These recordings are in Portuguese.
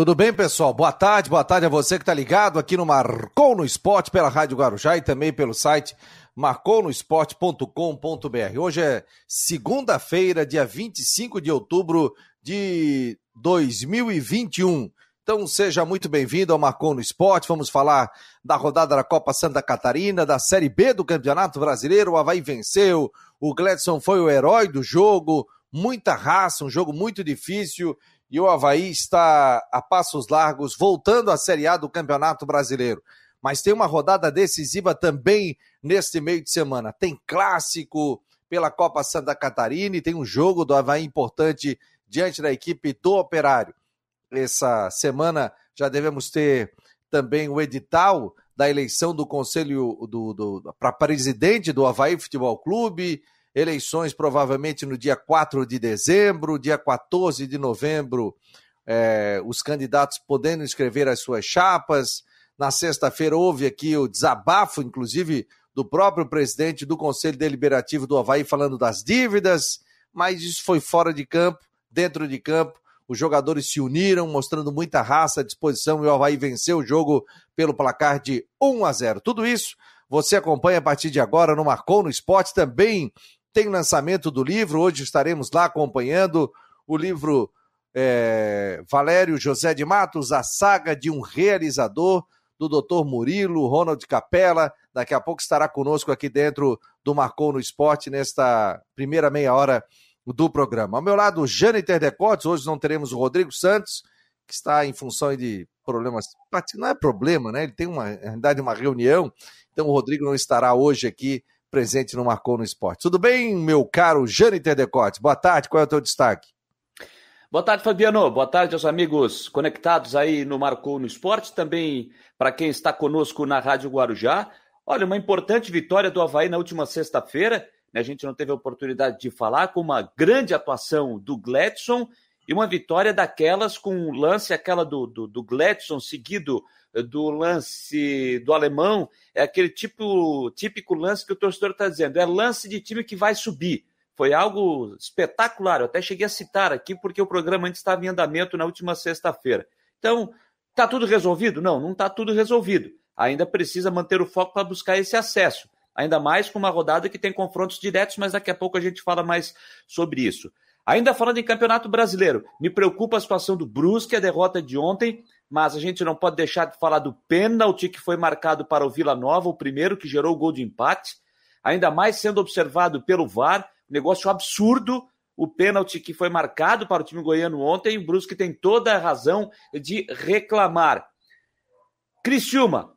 Tudo bem, pessoal? Boa tarde, boa tarde a você que está ligado aqui no Marcou no Esporte pela Rádio Guarujá e também pelo site marconosport.com.br. Hoje é segunda-feira, dia 25 de outubro de 2021. Então seja muito bem-vindo ao Marcou no Esporte. Vamos falar da rodada da Copa Santa Catarina, da Série B do Campeonato Brasileiro. O Havaí venceu, o Gledson foi o herói do jogo, muita raça, um jogo muito difícil. E o Havaí está a passos largos, voltando à Série A do Campeonato Brasileiro. Mas tem uma rodada decisiva também neste meio de semana. Tem clássico pela Copa Santa Catarina e tem um jogo do Havaí importante diante da equipe do Operário. Essa semana já devemos ter também o edital da eleição do Conselho do, do para presidente do Havaí Futebol Clube, eleições provavelmente no dia 4 de dezembro, dia 14 de novembro, é, os candidatos podendo inscrever as suas chapas. Na sexta-feira houve aqui o desabafo, inclusive, do próprio presidente do Conselho Deliberativo do Havaí falando das dívidas, mas isso foi fora de campo, dentro de campo. Os jogadores se uniram, mostrando muita raça, disposição, e o Havaí venceu o jogo pelo placar de 1 a 0. Tudo isso você acompanha a partir de agora no Marcou no Esporte. Também tem lançamento do livro, hoje estaremos lá acompanhando o livro é, Valério José de Matos, A Saga de um Realizador, do Dr. Murilo, Ronald Capella. Daqui a pouco estará conosco aqui dentro do Marcou no Esporte, nesta primeira meia hora do programa. Ao meu lado, Jâniter Decotes, hoje não teremos o Rodrigo Santos, que está em função de problemas. Não é problema, né? Ele tem uma, na realidade, uma reunião, então o Rodrigo não estará hoje aqui presente no Marcou no Esporte. Tudo bem, meu caro Jâniter Decotes? Boa tarde, qual é o teu destaque? Boa tarde, Fabiano. Boa tarde aos amigos conectados aí no Marcou no Esporte, também para quem está conosco na Rádio Guarujá. Olha, uma importante vitória do Havaí na última sexta-feira. Né? A gente não teve a oportunidade de falar, com uma grande atuação do Gladson e uma vitória daquelas com um lance, aquela do, do, do Gladson, seguido do lance do alemão, é aquele tipo típico lance que o torcedor está dizendo, é lance de time que vai subir. Foi algo espetacular, eu até cheguei a citar aqui porque o programa antes estava em andamento na última sexta-feira. Então, está tudo resolvido? Não, não está tudo resolvido. Ainda precisa manter o foco para buscar esse acesso. Ainda mais com uma rodada que tem confrontos diretos, mas daqui a pouco a gente fala mais sobre isso. Ainda falando em Campeonato Brasileiro, me preocupa a situação do Brusque, a derrota de ontem, mas a gente não pode deixar de falar do pênalti que foi marcado para o Vila Nova, o primeiro que gerou o gol de empate, ainda mais sendo observado pelo VAR, negócio absurdo, o pênalti que foi marcado para o time goiano ontem, o Brusque tem toda a razão de reclamar. Criciúma,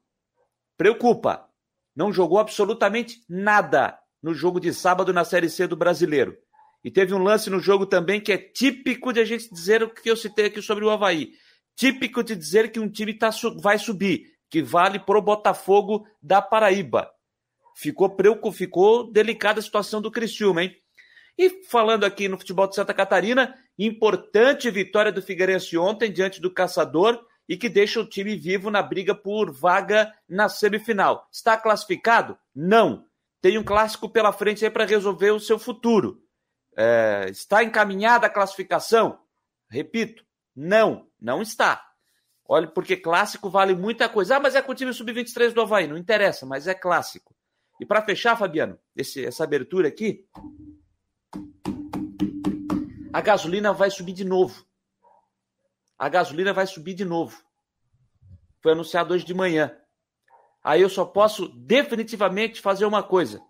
preocupa, não jogou absolutamente nada no jogo de sábado na Série C do Brasileiro. E teve um lance no jogo também que é típico de a gente dizer o que eu citei aqui sobre o Havaí típico de dizer que um time tá, vai subir, que vale pro Botafogo da Paraíba. Ficou, ficou delicada a situação do Criciúma, hein? E falando aqui no futebol de Santa Catarina, importante vitória do Figueirense ontem diante do Caçador e que deixa o time vivo na briga por vaga na semifinal. Está classificado? Não. Tem um clássico pela frente aí para resolver o seu futuro. É, está encaminhada a classificação? Repito, não, não está. Olha, porque clássico vale muita coisa. Ah, mas é com o time sub-23 do Havaí. Não interessa, mas é clássico. E para fechar, Fabiano, esse, essa abertura aqui, a gasolina vai subir de novo. A gasolina vai subir de novo. Foi anunciado hoje de manhã. Aí eu só posso definitivamente fazer uma coisa: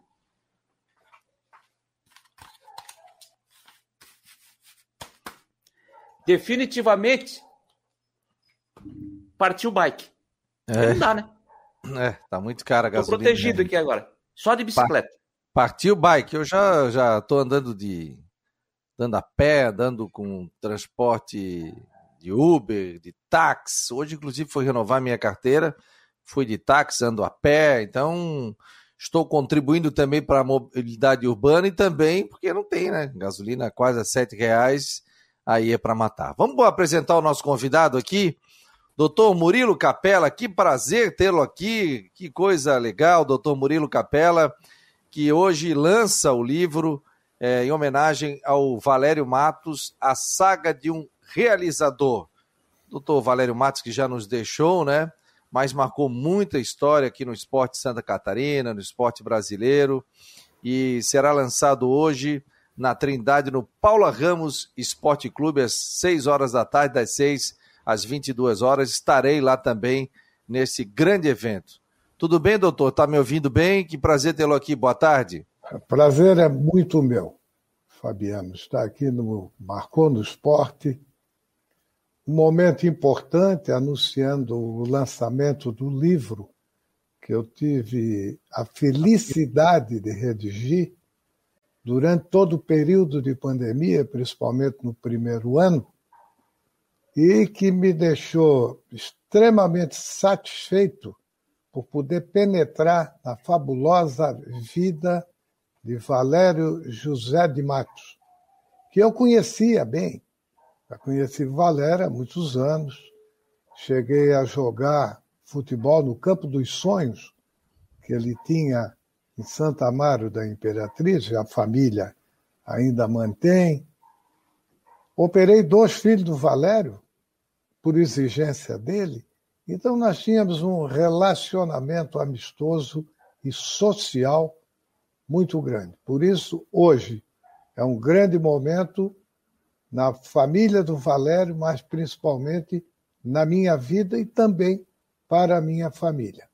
definitivamente partiu o bike. É. Não dá, né? É, tá muito caro a gasolina. Tô protegido né? aqui agora. Só de bicicleta. Partiu o bike. Eu já, já tô andando de. andando a pé, andando com transporte de Uber, de táxi. Hoje, inclusive, fui renovar minha carteira. Fui de táxi, ando a pé. Então, estou contribuindo também para a mobilidade urbana e também porque não tem, né? Gasolina quase a sete reais aí é para matar. Vamos apresentar o nosso convidado aqui, doutor Murilo Capella. Que prazer tê-lo aqui, que coisa legal, doutor Murilo Capella, que hoje lança o livro é, em homenagem ao Valério Matos, A Saga de um Realizador. doutor Valério Matos, que já nos deixou, né? Mas marcou muita história aqui no esporte Santa Catarina, no esporte brasileiro, e será lançado hoje na Trindade, no Paula Ramos Esporte Clube, às 6 horas da tarde, das 6 às 22 horas. Estarei lá também nesse grande evento. Tudo bem, doutor? Está me ouvindo bem? Que prazer tê-lo aqui. Boa tarde. Prazer é muito meu, Fabiano. Estar aqui no Marcou no Esporte. Um momento importante anunciando o lançamento do livro que eu tive a felicidade de redigir durante todo o período de pandemia, principalmente no primeiro ano, e que me deixou extremamente satisfeito por poder penetrar na fabulosa vida de Valério José de Matos, que eu conhecia bem. Já conheci Valério há muitos anos. Cheguei a jogar futebol no Campo dos Sonhos, que ele tinha em Santa Amaro da Imperatriz, a família ainda mantém. Operei dois filhos do Valério, por exigência dele, então nós tínhamos um relacionamento amistoso e social muito grande. Por isso, hoje, é um grande momento na família do Valério, mas principalmente na minha vida e também para a minha família.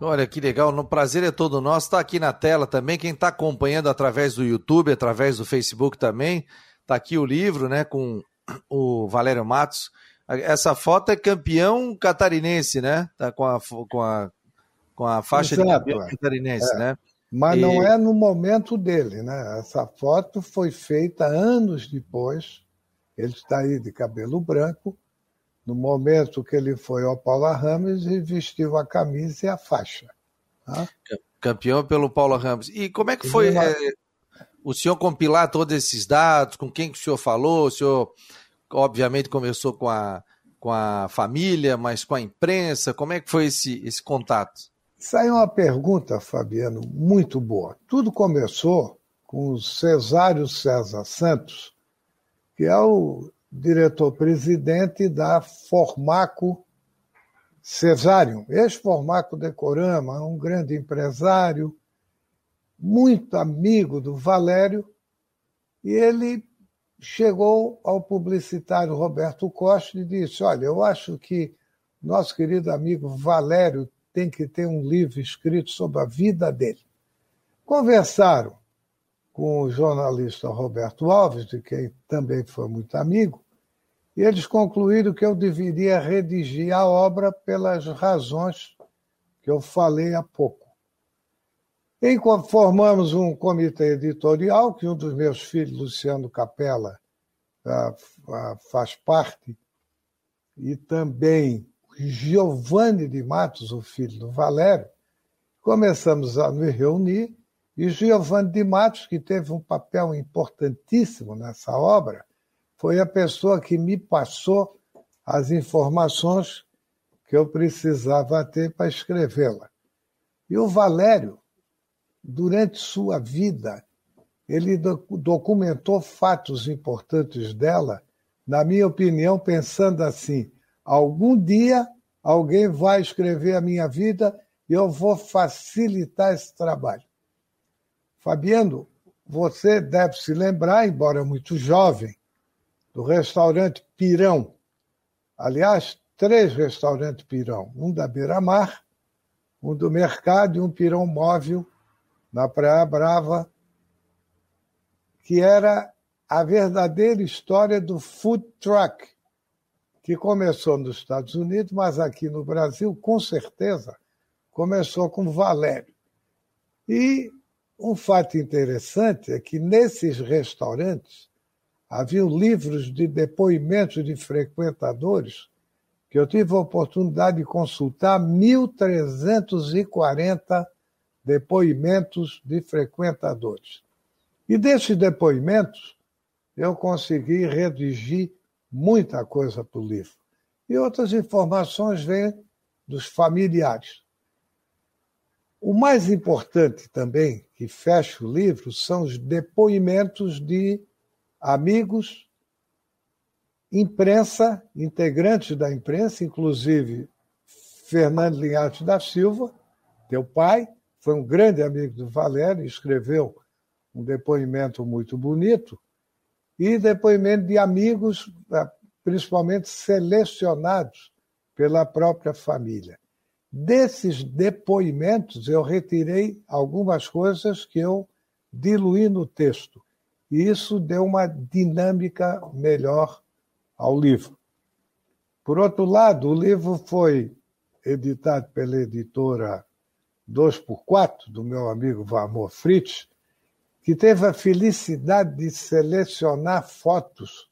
Olha que legal, o prazer é todo nosso. Está aqui na tela também. Quem está acompanhando através do YouTube, através do Facebook também, está aqui o livro, né, com o Valério Matos. Essa foto é campeão catarinense, né? Tá com a, com a, com a faixa Exato, de campeão é. catarinense, é. né? Mas e... não é no momento dele, né? Essa foto foi feita anos depois. Ele está aí de cabelo branco, no momento que ele foi ao Paula Ramos e vestiu a camisa e a faixa. Tá? Campeão pelo Paula Ramos. E como é que foi é, o senhor compilar todos esses dados? Com quem que o senhor falou? O senhor, obviamente, começou com a, com a família, mas com a imprensa. Como é que foi esse, esse contato? Saiu uma pergunta, Fabiano, muito boa. Tudo começou com o Cesário César Santos, que é o diretor-presidente da Formaco Cesário, ex-Formaco Decorama, um grande empresário, muito amigo do Valério, e ele chegou ao publicitário Roberto Costa e disse: Olha, eu acho que nosso querido amigo Valério tem que ter um livro escrito sobre a vida dele. Conversaram com o jornalista Roberto Alves, de quem também foi muito amigo, e eles concluíram que eu deveria redigir a obra pelas razões que eu falei há pouco. E formamos um comitê editorial, que um dos meus filhos, Luciano Capella, faz parte, e também Giovanni de Matos, o filho do Valério. Começamos a nos reunir e Giovanni de Matos, que teve um papel importantíssimo nessa obra, foi a pessoa que me passou as informações que eu precisava ter para escrevê-la. E o Valério, durante sua vida, ele documentou fatos importantes dela, na minha opinião, pensando assim: algum dia alguém vai escrever a minha vida e eu vou facilitar esse trabalho. Fabiano, você deve se lembrar, embora muito jovem, do restaurante Pirão. Aliás, três restaurantes Pirão: um da Beira-Mar, um do Mercado e um Pirão Móvel na Praia Brava, que era a verdadeira história do food truck, que começou nos Estados Unidos, mas aqui no Brasil, com certeza, começou com Valério. E um fato interessante é que nesses restaurantes havia livros de depoimentos de frequentadores que eu tive a oportunidade de consultar 1.340 depoimentos de frequentadores. E desses depoimentos, eu consegui redigir muita coisa para o livro. E outras informações vêm dos familiares. O mais importante também, que fecha o livro, são os depoimentos de amigos imprensa, integrantes da imprensa, inclusive Fernando Linhares da Silva, teu pai, foi um grande amigo do Valério, escreveu um depoimento muito bonito, e depoimento de amigos, eh, principalmente selecionados pela própria família. Desses depoimentos, eu retirei algumas coisas que eu diluí no texto. E isso deu uma dinâmica melhor ao livro. Por outro lado, o livro foi editado pela editora 2x4, do meu amigo Valmor Fritz, que teve a felicidade de selecionar fotos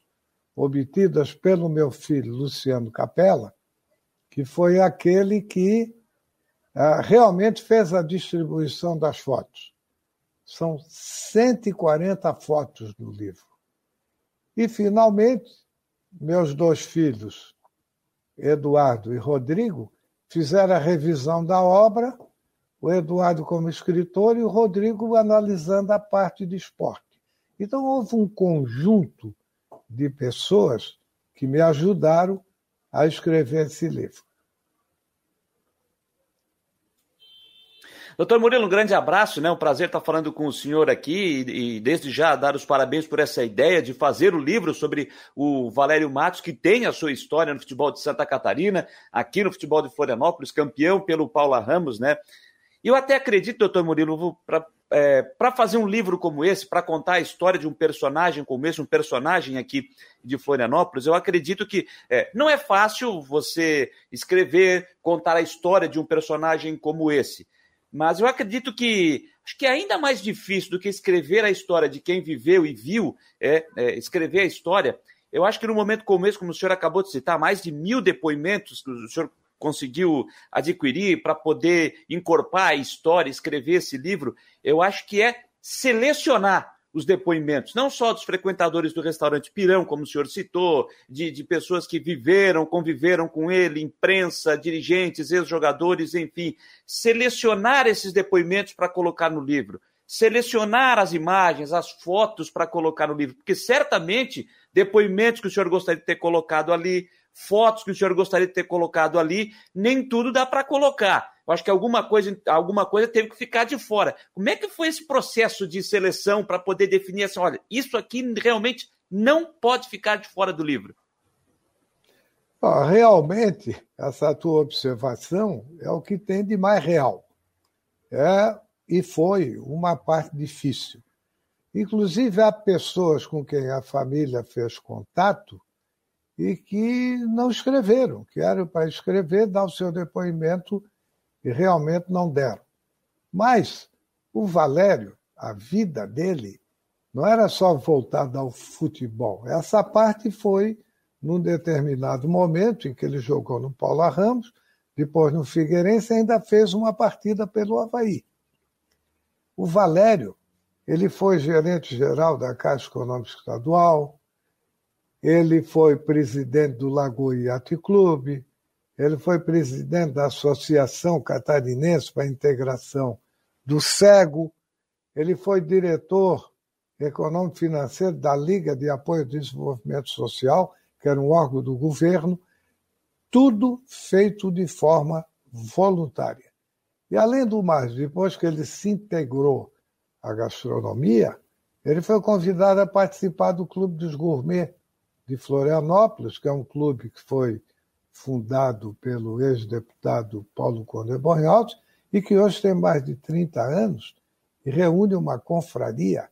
obtidas pelo meu filho Luciano Capella, que foi aquele que ah, realmente fez a distribuição das fotos. São 140 fotos no livro. E, finalmente, meus dois filhos, Eduardo e Rodrigo, fizeram a revisão da obra, o Eduardo como escritor e o Rodrigo analisando a parte de esporte. Então, houve um conjunto de pessoas que me ajudaram a escrever esse livro. Doutor Murilo, um grande abraço, né? Um prazer estar falando com o senhor aqui e, e, desde já dar os parabéns por essa ideia de fazer o livro sobre o Valério Matos, que tem a sua história no futebol de Santa Catarina, aqui no futebol de Florianópolis, campeão pelo Paula Ramos, né? Eu até acredito, doutor Murilo, para é, para fazer um livro como esse, para contar a história de um personagem como esse, um personagem aqui de Florianópolis, eu acredito que é, não é fácil você escrever, contar a história de um personagem como esse. Mas eu acredito que acho que é ainda mais difícil do que escrever a história de quem viveu e viu, é, é, escrever a história. Eu acho que no momento como esse, como o senhor acabou de citar, mais de mil depoimentos que o senhor conseguiu adquirir para poder encorpar a história, escrever esse livro, eu acho que é selecionar os depoimentos, não só dos frequentadores do restaurante Pirão, como o senhor citou, de, de pessoas que viveram, conviveram com ele, imprensa, dirigentes, ex-jogadores, enfim, selecionar esses depoimentos para colocar no livro, selecionar as imagens, as fotos para colocar no livro, porque certamente depoimentos que o senhor gostaria de ter colocado ali, fotos que o senhor gostaria de ter colocado ali, nem tudo dá para colocar. Eu acho que alguma coisa, alguma coisa teve que ficar de fora. Como é que foi esse processo de seleção para poder definir assim, olha, isso aqui realmente não pode ficar de fora do livro? realmente, essa tua observação é o que tem de mais real. É, e foi uma parte difícil. Inclusive, há pessoas com quem a família fez contato e que não escreveram, que eram para escrever, dar o seu depoimento e realmente não deram. Mas o Valério, a vida dele, não era só voltada ao futebol. Essa parte foi num determinado momento em que ele jogou no Paula Ramos, depois no Figueirense ainda fez uma partida pelo Havaí. O Valério, ele foi gerente geral da Caixa Econômica Estadual, ele foi presidente do Lagoa Yacht Clube, ele foi presidente da Associação Catarinense para a Integração do Cego. Ele foi diretor econômico financeiro da Liga de Apoio ao Desenvolvimento Social, que era um órgão do governo. Tudo feito de forma voluntária. E, além do mais, depois que ele se integrou à gastronomia, ele foi convidado a participar do Clube dos Gourmet de Florianópolis, que é um clube que foi fundado pelo ex-deputado Paulo Conde Bornholtz e que hoje tem mais de 30 anos e reúne uma confraria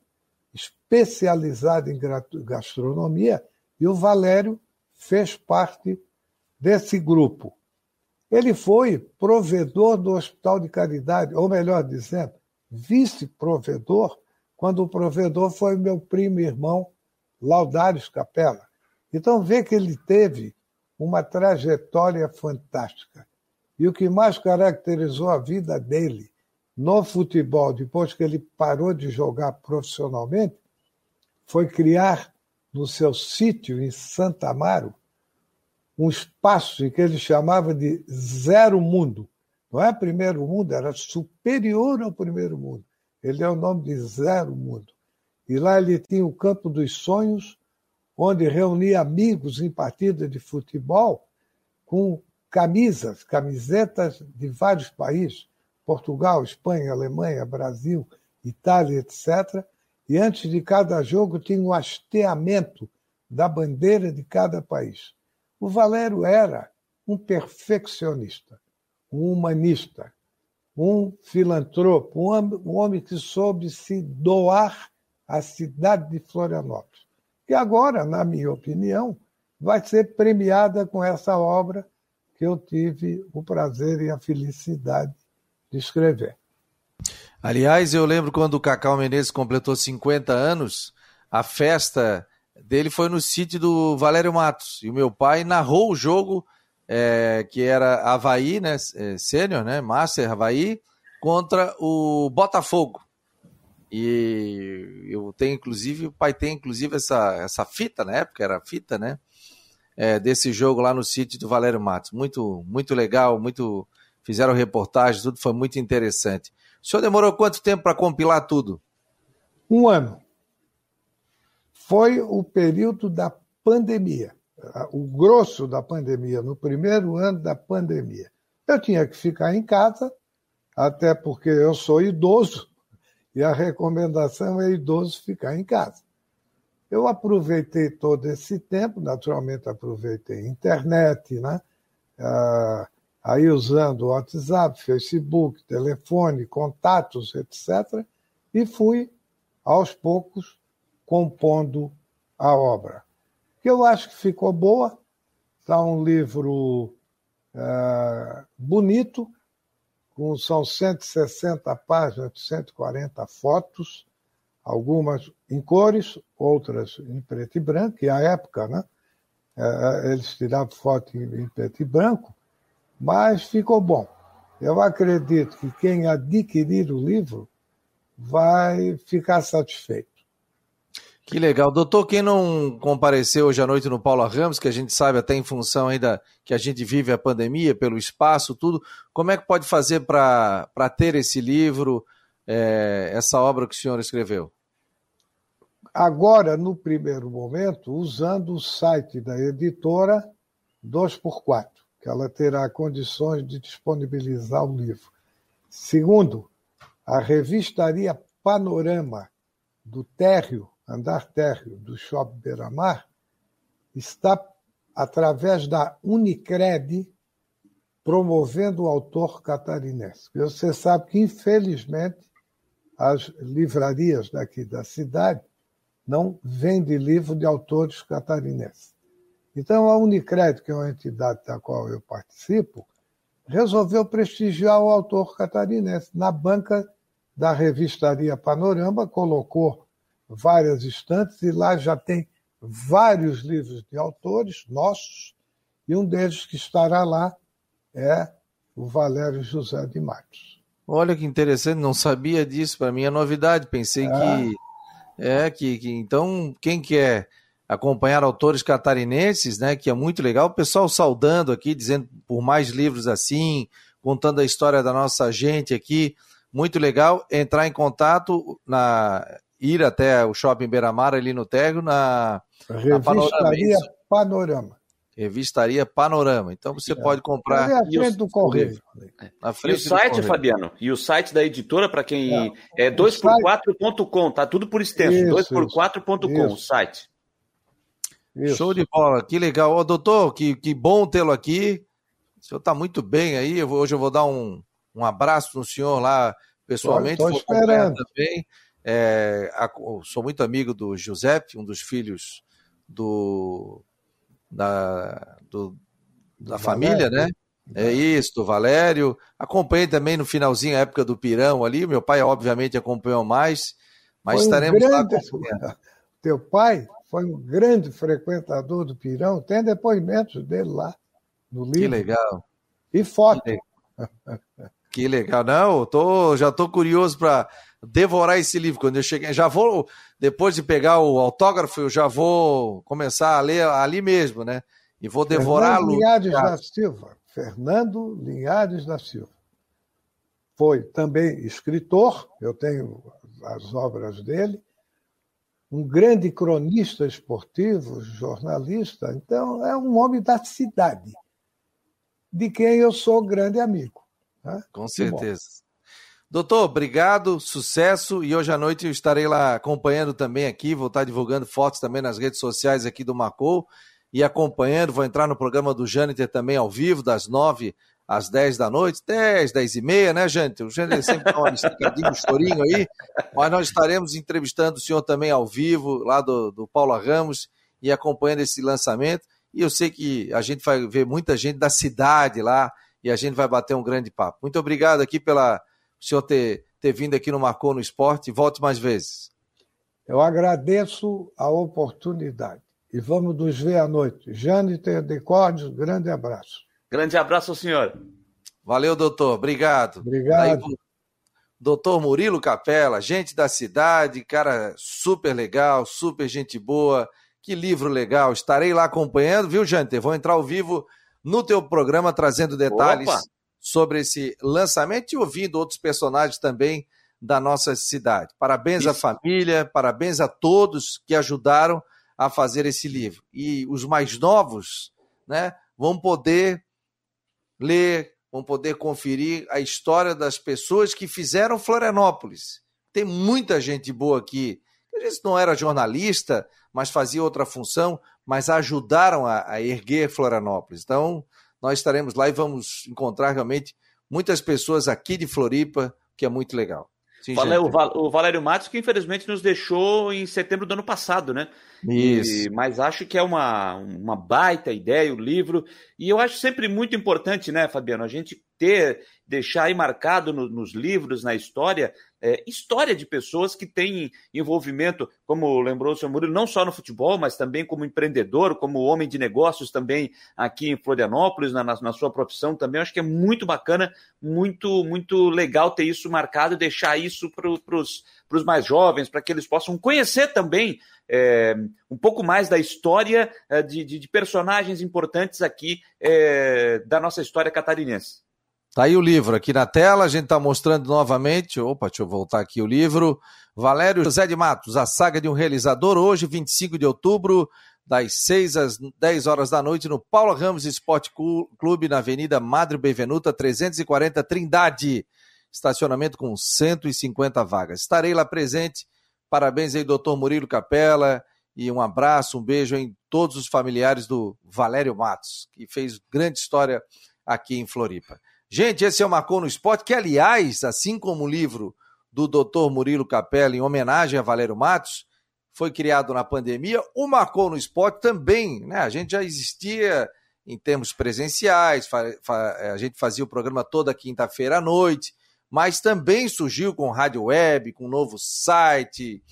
especializada em gastronomia e o Valério fez parte desse grupo. Ele foi provedor do Hospital de Caridade, ou melhor dizendo, vice-provedor, quando o provedor foi meu primo e irmão Laudários Capella. Então vê que ele teve uma trajetória fantástica. E o que mais caracterizou a vida dele no futebol, depois que ele parou de jogar profissionalmente, foi criar no seu sítio em Santa Amaro um espaço que ele chamava de Zero Mundo. Não é primeiro mundo, era superior ao primeiro mundo. Ele é o nome de Zero Mundo. E lá ele tinha o Campo dos Sonhos, onde reunia amigos em partida de futebol com camisas, camisetas de vários países, Portugal, Espanha, Alemanha, Brasil, Itália, etc. E antes de cada jogo tinha um hasteamento da bandeira de cada país. O Valério era um perfeccionista, um humanista, um filantropo, um homem que soube se doar à cidade de Florianópolis, que agora, na minha opinião, vai ser premiada com essa obra que eu tive o prazer e a felicidade de escrever. Aliás, eu lembro quando o Cacau Menezes completou 50 anos, a festa dele foi no sítio do Valério Matos. E o meu pai narrou o jogo é, que era Havaí, né? É, sênior, né? Master Havaí, contra o Botafogo. E eu tenho, inclusive, o pai tem, inclusive, essa, essa fita, na época era fita, né? É, desse jogo lá no sítio do Valério Matos. Muito, muito legal, muito. Fizeram reportagem, tudo foi muito interessante. O senhor demorou quanto tempo para compilar tudo? Um ano. Foi o período da pandemia o grosso da pandemia, no primeiro ano da pandemia. Eu tinha que ficar em casa, até porque eu sou idoso e a recomendação é idoso ficar em casa. Eu aproveitei todo esse tempo, naturalmente aproveitei a internet, né? Ah, aí usando WhatsApp, Facebook, telefone, contatos, etc., e fui, aos poucos, compondo a obra que eu acho que ficou boa. Está um livro é, bonito, com, são 160 páginas, 140 fotos, algumas em cores, outras em preto e branco, e a época, né? É, eles tiravam foto em preto e branco, mas ficou bom. Eu acredito que quem adquirir o livro vai ficar satisfeito. Que legal. Doutor, quem não compareceu hoje à noite no Paula Ramos, que a gente sabe até em função ainda que a gente vive a pandemia, pelo espaço, tudo, como é que pode fazer para ter esse livro, é, essa obra que o senhor escreveu? Agora, no primeiro momento, usando o site da editora 2x4, que ela terá condições de disponibilizar o livro. Segundo, a revistaria Panorama do Térreo andar térreo do Shopping Beira-Mar, está, através da Unicred, promovendo o autor catarinense. Você sabe que, infelizmente, as livrarias daqui da cidade não vendem livro de autores catarinenses. Então, a Unicred, que é uma entidade da qual eu participo, resolveu prestigiar o autor catarinense. Na banca da revistaria Panorama, colocou várias estantes e lá já tem vários livros de autores nossos, e um deles que estará lá é o Valério José de Matos. Olha que interessante, não sabia disso, para mim é novidade, pensei é. que é que, que, então quem quer acompanhar autores catarinenses, né, que é muito legal, o pessoal saudando aqui, dizendo por mais livros assim, contando a história da nossa gente aqui, muito legal, entrar em contato na ir até o Shopping Beira-Mar ali no Térreo na, na Revistaria Panorama. Revistaria Panorama. Então você é. pode comprar. Na frente o, do correio. Na frente e o site, Fabiano? E o site da editora, para quem. É, é 2x4.com, tá tudo por extenso. 2x4.com, o site. Isso. Show de bola, que legal. Ô, doutor, que, que bom tê-lo aqui. O senhor está muito bem aí. Eu vou, hoje eu vou dar um, um abraço no senhor lá pessoalmente. Estou esperando. Também. É, a, sou muito amigo do Giuseppe, um dos filhos do, da, do, da família, né? É isso, do Valério. Acompanhei também no finalzinho a época do Pirão ali. Meu pai, obviamente, acompanhou mais, mas foi estaremos um grande, lá. Teu pai foi um grande frequentador do Pirão, tem depoimentos dele lá no livro. Que legal. E foto. Que legal. que legal. Não, tô, já estou curioso para devorar esse livro. Quando eu cheguei, já vou, depois de pegar o autógrafo, eu já vou começar a ler ali mesmo, né? E vou devorá-lo. Linhares da Silva. Fernando Linhares da Silva. Foi também escritor, eu tenho as obras dele, um grande cronista esportivo, jornalista, então é um homem da cidade, de quem eu sou grande amigo. Com certeza. Doutor, obrigado, sucesso. E hoje à noite eu estarei lá acompanhando também aqui, vou estar divulgando fotos também nas redes sociais aqui do Macou e acompanhando. Vou entrar no programa do Jâniter também ao vivo, das nove às dez da noite, dez, dez e meia, né, Jâniter? O Jâniter sempre dá uma esticadinha, um chorinho aí, mas nós estaremos entrevistando o senhor também ao vivo, lá do, do Paula Ramos, e acompanhando esse lançamento. E eu sei que a gente vai ver muita gente da cidade lá e a gente vai bater um grande papo. Muito obrigado aqui pela o senhor ter, ter vindo aqui no Marcou no Esporte. Volte mais vezes. Eu agradeço a oportunidade e vamos nos ver à noite. Jâniter Decórdios, grande abraço. Grande abraço ao senhor. Valeu, doutor. Obrigado. Obrigado. Aí, doutor Murilo Capela, gente da cidade, cara super legal, super gente boa. Que livro legal. Estarei lá acompanhando, viu, Jâniter? Vou entrar ao vivo no teu programa trazendo detalhes Opa. sobre esse lançamento e ouvindo outros personagens também da nossa cidade. Parabéns Isso. à família, parabéns a todos que ajudaram a fazer esse livro. E os mais novos, né, vão poder ler, vão poder conferir a história das pessoas que fizeram Florianópolis. Tem muita gente boa aqui. Vezes não era jornalista, mas fazia outra função, mas ajudaram a, a erguer Florianópolis. Então, nós estaremos lá e vamos encontrar realmente muitas pessoas aqui de Floripa, que é muito legal. Sim, o, Valério Matos, que infelizmente nos deixou em setembro do ano passado, né? Isso. E, mas acho que é uma, uma baita ideia o livro. E eu acho sempre muito importante, né, Fabiano, a gente ter, deixar aí marcado no, nos livros, na história, é, história de pessoas que têm envolvimento, como lembrou o senhor Murilo, não só no futebol, mas também como empreendedor, como homem de negócios também aqui em Florianópolis, na, na, na sua profissão também. Eu acho que é muito bacana, muito, muito legal ter isso marcado deixar isso para os mais jovens, para que eles possam conhecer também é, um pouco mais da história é, de, de, de, personagens importantes aqui é, da nossa história catarinense. Tá aí o livro aqui na tela, a gente está mostrando novamente. Opa, deixa eu voltar aqui o livro. Valério José de Matos, A Saga de um Realizador, hoje, 25 de outubro, das 6 às 10 horas da noite, no Paulo Ramos Esporte Clube, na Avenida Madre Bevenuta, 340 Trindade. Estacionamento com 150 vagas. Estarei lá presente. Parabéns aí, doutor Murilo Capela. E um abraço, um beijo em todos os familiares do Valério Matos, que fez grande história aqui em Floripa. Gente, esse é o Marcou no Esporte, que, aliás, assim como o livro do Dr. Murilo Capella, em homenagem a Valério Matos, foi criado na pandemia, o Marcou no Esporte também, né? A gente já existia em termos presenciais, a gente fazia o programa toda quinta-feira à noite, mas também surgiu com rádio web, com um novo site,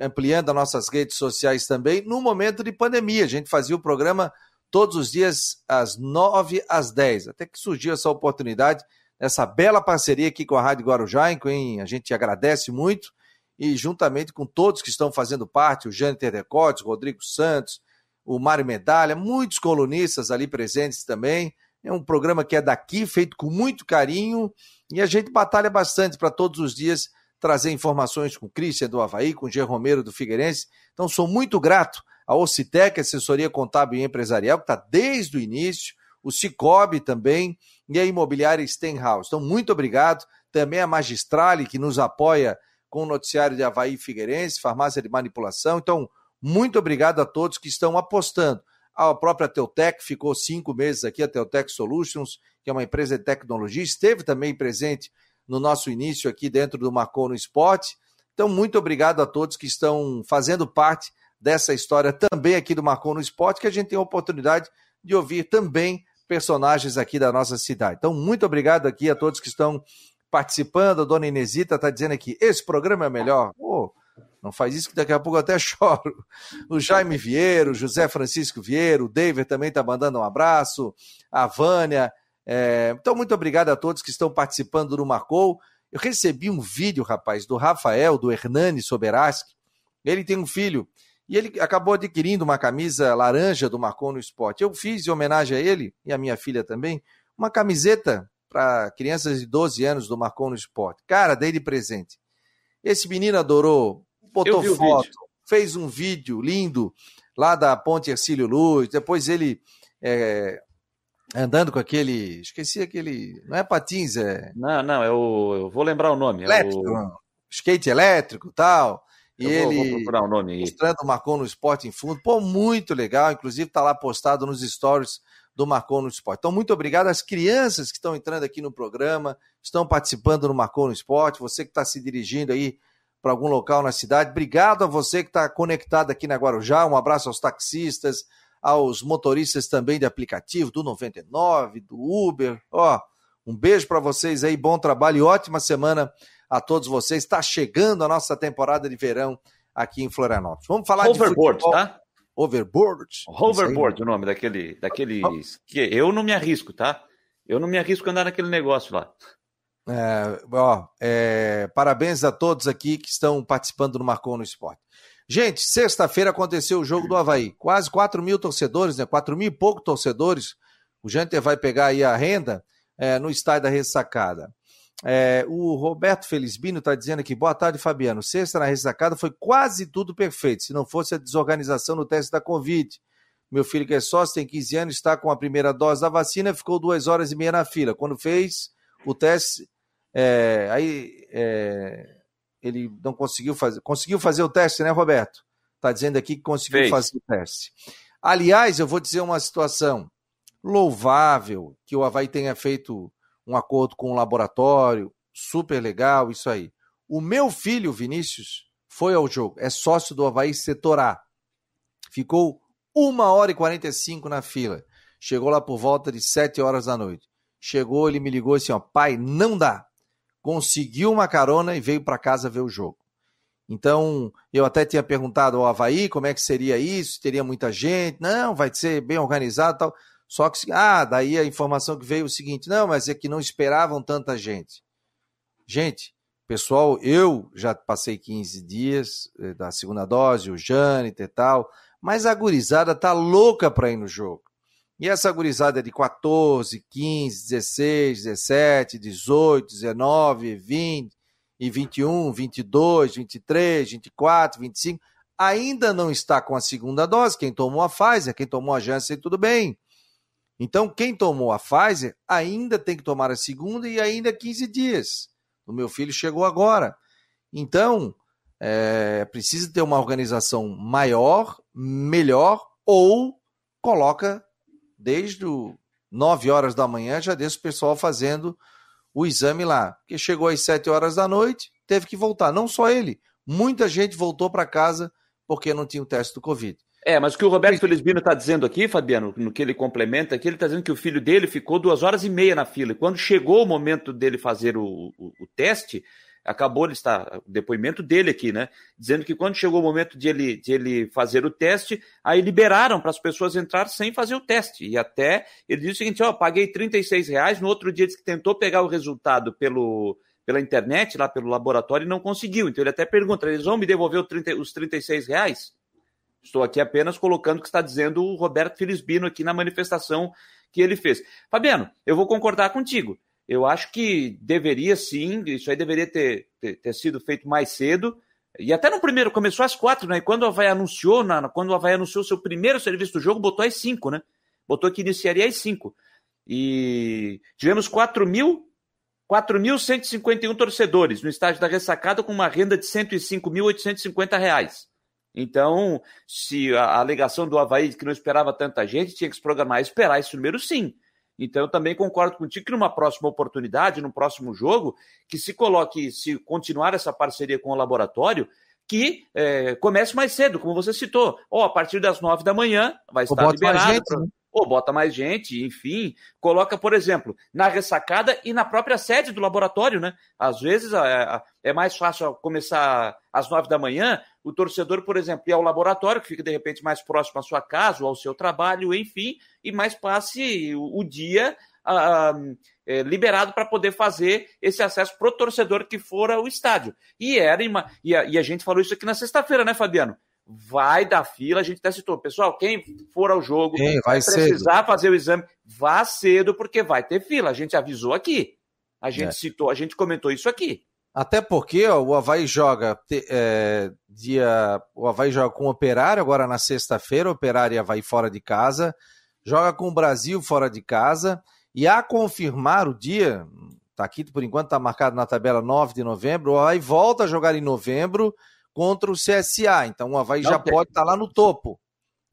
ampliando as nossas redes sociais também, no momento de pandemia. A gente fazia o programa todos os dias, às 9 às 10. Até que surgiu essa oportunidade, essa bela parceria aqui com a Rádio Guarujá, em quem a gente agradece muito, e juntamente com todos que estão fazendo parte, o Jâniter Decotes, Rodrigo Santos, o Mário Medalha, muitos colunistas ali presentes também. É um programa que é daqui, feito com muito carinho, e a gente batalha bastante para todos os dias trazer informações com o Cristian do Havaí, com o G. Romero do Figueirense. Então, sou muito grato a Ocitec, assessoria contábil e empresarial, que está desde o início, o Cicobi também, e a imobiliária Stenhouse. Então, muito obrigado. Também a Magistrale, que nos apoia com o noticiário de Havaí Figueirense, farmácia de manipulação. Então, muito obrigado a todos que estão apostando. A própria Teutec ficou cinco meses aqui, a Teutec Solutions, que é uma empresa de tecnologia, esteve também presente no nosso início aqui dentro do Marcou no Esporte. Então, muito obrigado a todos que estão fazendo parte dessa história também aqui do Marcou no Esporte, que a gente tem a oportunidade de ouvir também personagens aqui da nossa cidade. Então, muito obrigado aqui a todos que estão participando. A dona Inesita está dizendo aqui: esse programa é melhor. Oh, não faz isso que daqui a pouco eu até choro. O Jaime Vieira, o José Francisco Vieira, o David também está mandando um abraço, a Vânia. É... Então, muito obrigado a todos que estão participando do Marcou. Eu recebi um vídeo, rapaz, do Rafael, do Hernani Soberaski. Ele tem um filho e ele acabou adquirindo uma camisa laranja do Marcon no Esporte. Eu fiz, em homenagem a ele e a minha filha também, uma camiseta para crianças de 12 anos do Marcon no Esporte. Cara, dei de presente. Esse menino adorou, botou foto, fez um vídeo lindo lá da Ponte Ercílio Luz, depois ele é, andando com aquele. Esqueci aquele. Não é patins, é. Não, não, é o. Eu vou lembrar o nome. Elétrico, é o... skate elétrico tal. E eu ele vou, vou procurar o nome aí. mostrando o Marcon no Esporte em Fundo. Pô, muito legal. Inclusive, tá lá postado nos stories do Marcon no Esporte. Então, muito obrigado às crianças que estão entrando aqui no programa, estão participando no Marcon no Esporte, você que está se dirigindo aí para algum local na cidade. Obrigado a você que está conectado aqui na Guarujá. Um abraço aos taxistas, aos motoristas também de aplicativo, do 99, do Uber. Ó, um beijo para vocês aí, bom trabalho e ótima semana a todos vocês. Está chegando a nossa temporada de verão aqui em Florianópolis. Vamos falar Overboard, de futebol. tá? Overboard. Hoverboard, o nome daquele, daqueles que eu não me arrisco, tá? Eu não me arrisco a andar naquele negócio lá. É, ó, é, parabéns a todos aqui que estão participando do Marcon no Esporte. Gente, sexta-feira aconteceu o jogo do Havaí. Quase 4 mil torcedores, né? 4 mil e pouco torcedores. O Janter vai pegar aí a renda é, no estádio da Ressacada. É, o Roberto Felizbino está dizendo aqui, boa tarde, Fabiano. Sexta na Ressacada foi quase tudo perfeito, se não fosse a desorganização no teste da Covid. Meu filho, que é sócio, tem 15 anos, está com a primeira dose da vacina, ficou duas horas e meia na fila. Quando fez o teste, é, aí é, ele não conseguiu fazer. Conseguiu fazer o teste, né, Roberto? Está dizendo aqui que conseguiu Fez. fazer o teste. Aliás, eu vou dizer uma situação louvável que o Havaí tenha feito um acordo com o laboratório, super legal, isso aí. O meu filho, Vinícius, foi ao jogo, é sócio do Havaí Setor A. Ficou uma hora e 45 na fila. Chegou lá por volta de 7 horas da noite. Chegou, ele me ligou assim, ó, pai, não dá. Conseguiu uma carona e veio para casa ver o jogo. Então, eu até tinha perguntado ao Havaí como é que seria isso, teria muita gente. Não, vai ser bem organizado tal. Só que, ah, daí a informação que veio é o seguinte: não, mas é que não esperavam tanta gente. Gente, pessoal, eu já passei 15 dias eh, da segunda dose, o Jâniter e tal, mas a gurizada tá louca para ir no jogo. E essa gurizada é de 14, 15, 16, 17, 18, 19, 20 e 21, 22, 23, 24, 25, ainda não está com a segunda dose. Quem tomou a Pfizer, quem tomou a Janssen, tudo bem. Então, quem tomou a Pfizer ainda tem que tomar a segunda e ainda 15 dias. O meu filho chegou agora. Então, é, precisa ter uma organização maior, melhor, ou coloca desde o 9 horas da manhã, já deixa o pessoal fazendo o exame lá. Porque chegou às 7 horas da noite, teve que voltar. Não só ele, muita gente voltou para casa porque não tinha o teste do Covid. É, mas o que o Roberto Felizbino está dizendo aqui, Fabiano, no que ele complementa, aqui ele está dizendo que o filho dele ficou duas horas e meia na fila. E quando chegou o momento dele fazer o, o, o teste, acabou ele está o depoimento dele aqui, né? Dizendo que quando chegou o momento de ele, de ele fazer o teste, aí liberaram para as pessoas entrar sem fazer o teste. E até ele disse o seguinte: ó, paguei 36 reais, no outro dia disse que tentou pegar o resultado pelo, pela internet, lá pelo laboratório, e não conseguiu. Então ele até pergunta: eles vão me devolver 30, os 36 reais? Estou aqui apenas colocando o que está dizendo o Roberto Felizbino aqui na manifestação que ele fez. Fabiano, eu vou concordar contigo. Eu acho que deveria sim, isso aí deveria ter, ter, ter sido feito mais cedo. E até no primeiro, começou às quatro, né? E quando o Havaí anunciou, na, quando o Havaí anunciou seu primeiro serviço do jogo, botou às cinco, né? Botou que iniciaria às cinco. E tivemos 4 mil 4.151 torcedores no estádio da Ressacada com uma renda de 105.850 reais. Então, se a alegação do Havaí que não esperava tanta gente, tinha que se programar e esperar esse número sim. Então, eu também concordo contigo que numa próxima oportunidade, no próximo jogo, que se coloque, se continuar essa parceria com o laboratório, que é, comece mais cedo, como você citou. Ou a partir das nove da manhã vai estar liberado. Gente, né? Ou bota mais gente, enfim. Coloca, por exemplo, na ressacada e na própria sede do laboratório, né? Às vezes é, é mais fácil começar às nove da manhã, o torcedor, por exemplo, ir ao laboratório, que fica de repente mais próximo à sua casa ou ao seu trabalho, enfim, e mais passe o, dia ah, é, liberado para poder fazer esse acesso para o torcedor que for ao estádio. E era e, a, e a gente falou isso aqui na sexta-feira, né, Fabiano? Vai da fila, a gente até citou. Pessoal, quem for ao jogo, Sim, vai precisar cedo. fazer o exame, vá cedo, porque vai ter fila. A gente avisou aqui. A gente é. citou, a gente comentou isso aqui. Até porque ó, o Havaí joga é, dia. O Havaí joga com o Operário agora na sexta-feira, o Operário e Havaí fora de casa, joga com o Brasil fora de casa, e a confirmar o dia, tá aqui por enquanto, está marcado na tabela 9 de novembro, o Havaí volta a jogar em novembro contra o CSA. Então o Havaí Não já tem. pode estar tá lá no topo.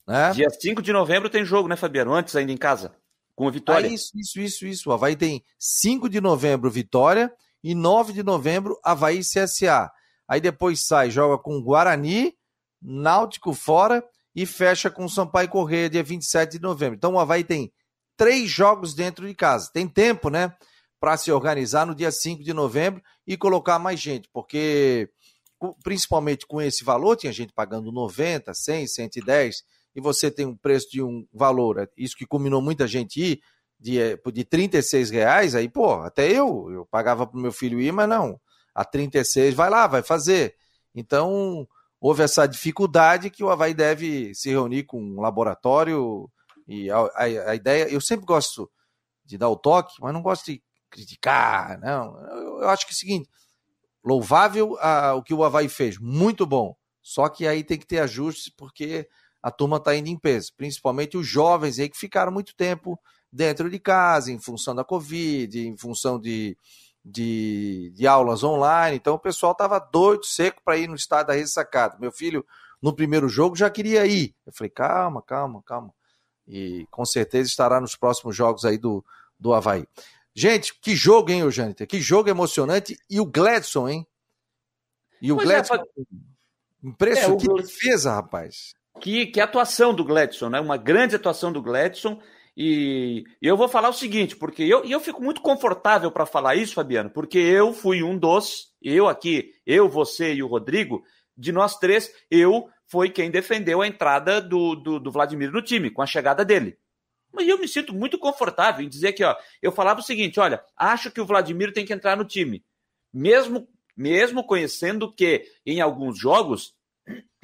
Né? Dia 5 de novembro tem jogo, né, Fabiano? Antes ainda em casa, com a Vitória. Ah, isso, isso, isso, isso. O Havaí tem 5 de novembro Vitória e 9 de novembro Havaí CSA. Aí depois sai, joga com Guarani, Náutico fora e fecha com Sampaio Correia dia 27 de novembro. Então o Havaí tem três jogos dentro de casa. Tem tempo, né? Para se organizar no dia 5 de novembro e colocar mais gente, porque principalmente com esse valor, tinha gente pagando 90, 100, 110, e você tem um preço de um valor, é isso que combinou muita gente ir, de, é, de 36 reais, aí, pô, até eu, eu pagava para o meu filho ir, mas não, a 36 vai lá, vai fazer. Então, houve essa dificuldade que o Havaí deve se reunir com um laboratório, e a, a, a ideia, eu sempre gosto de dar o toque, mas não gosto de criticar, não, eu, eu acho que é o seguinte, louvável a, o que o Havaí fez, muito bom. Só que aí tem que ter ajustes, porque a turma está indo em peso, principalmente os jovens aí que ficaram muito tempo dentro de casa, em função da Covid, em função de, de, de aulas online. Então o pessoal estava doido, seco para ir no estado da ressacada. Meu filho, no primeiro jogo, já queria ir. Eu falei, calma, calma, calma. E com certeza estará nos próximos jogos aí do, do Havaí. Gente, que jogo, hein, Eugênio? Que jogo emocionante. E o Gladson, hein? E o pois é, Gladson. É, Impressionante. É, o... Que defesa, rapaz. Que, que atuação do Gladson, né? Uma grande atuação do Gladson. E eu vou falar o seguinte, porque eu, eu fico muito confortável para falar isso, Fabiano, porque eu fui um dos, eu aqui, eu, você e o Rodrigo, de nós três, eu fui quem defendeu a entrada do, do, do Vladimir no time, com a chegada dele. Mas eu me sinto muito confortável em dizer que, ó, eu falava o seguinte: olha, acho que o Vladimir tem que entrar no time. Mesmo, mesmo conhecendo que em alguns jogos,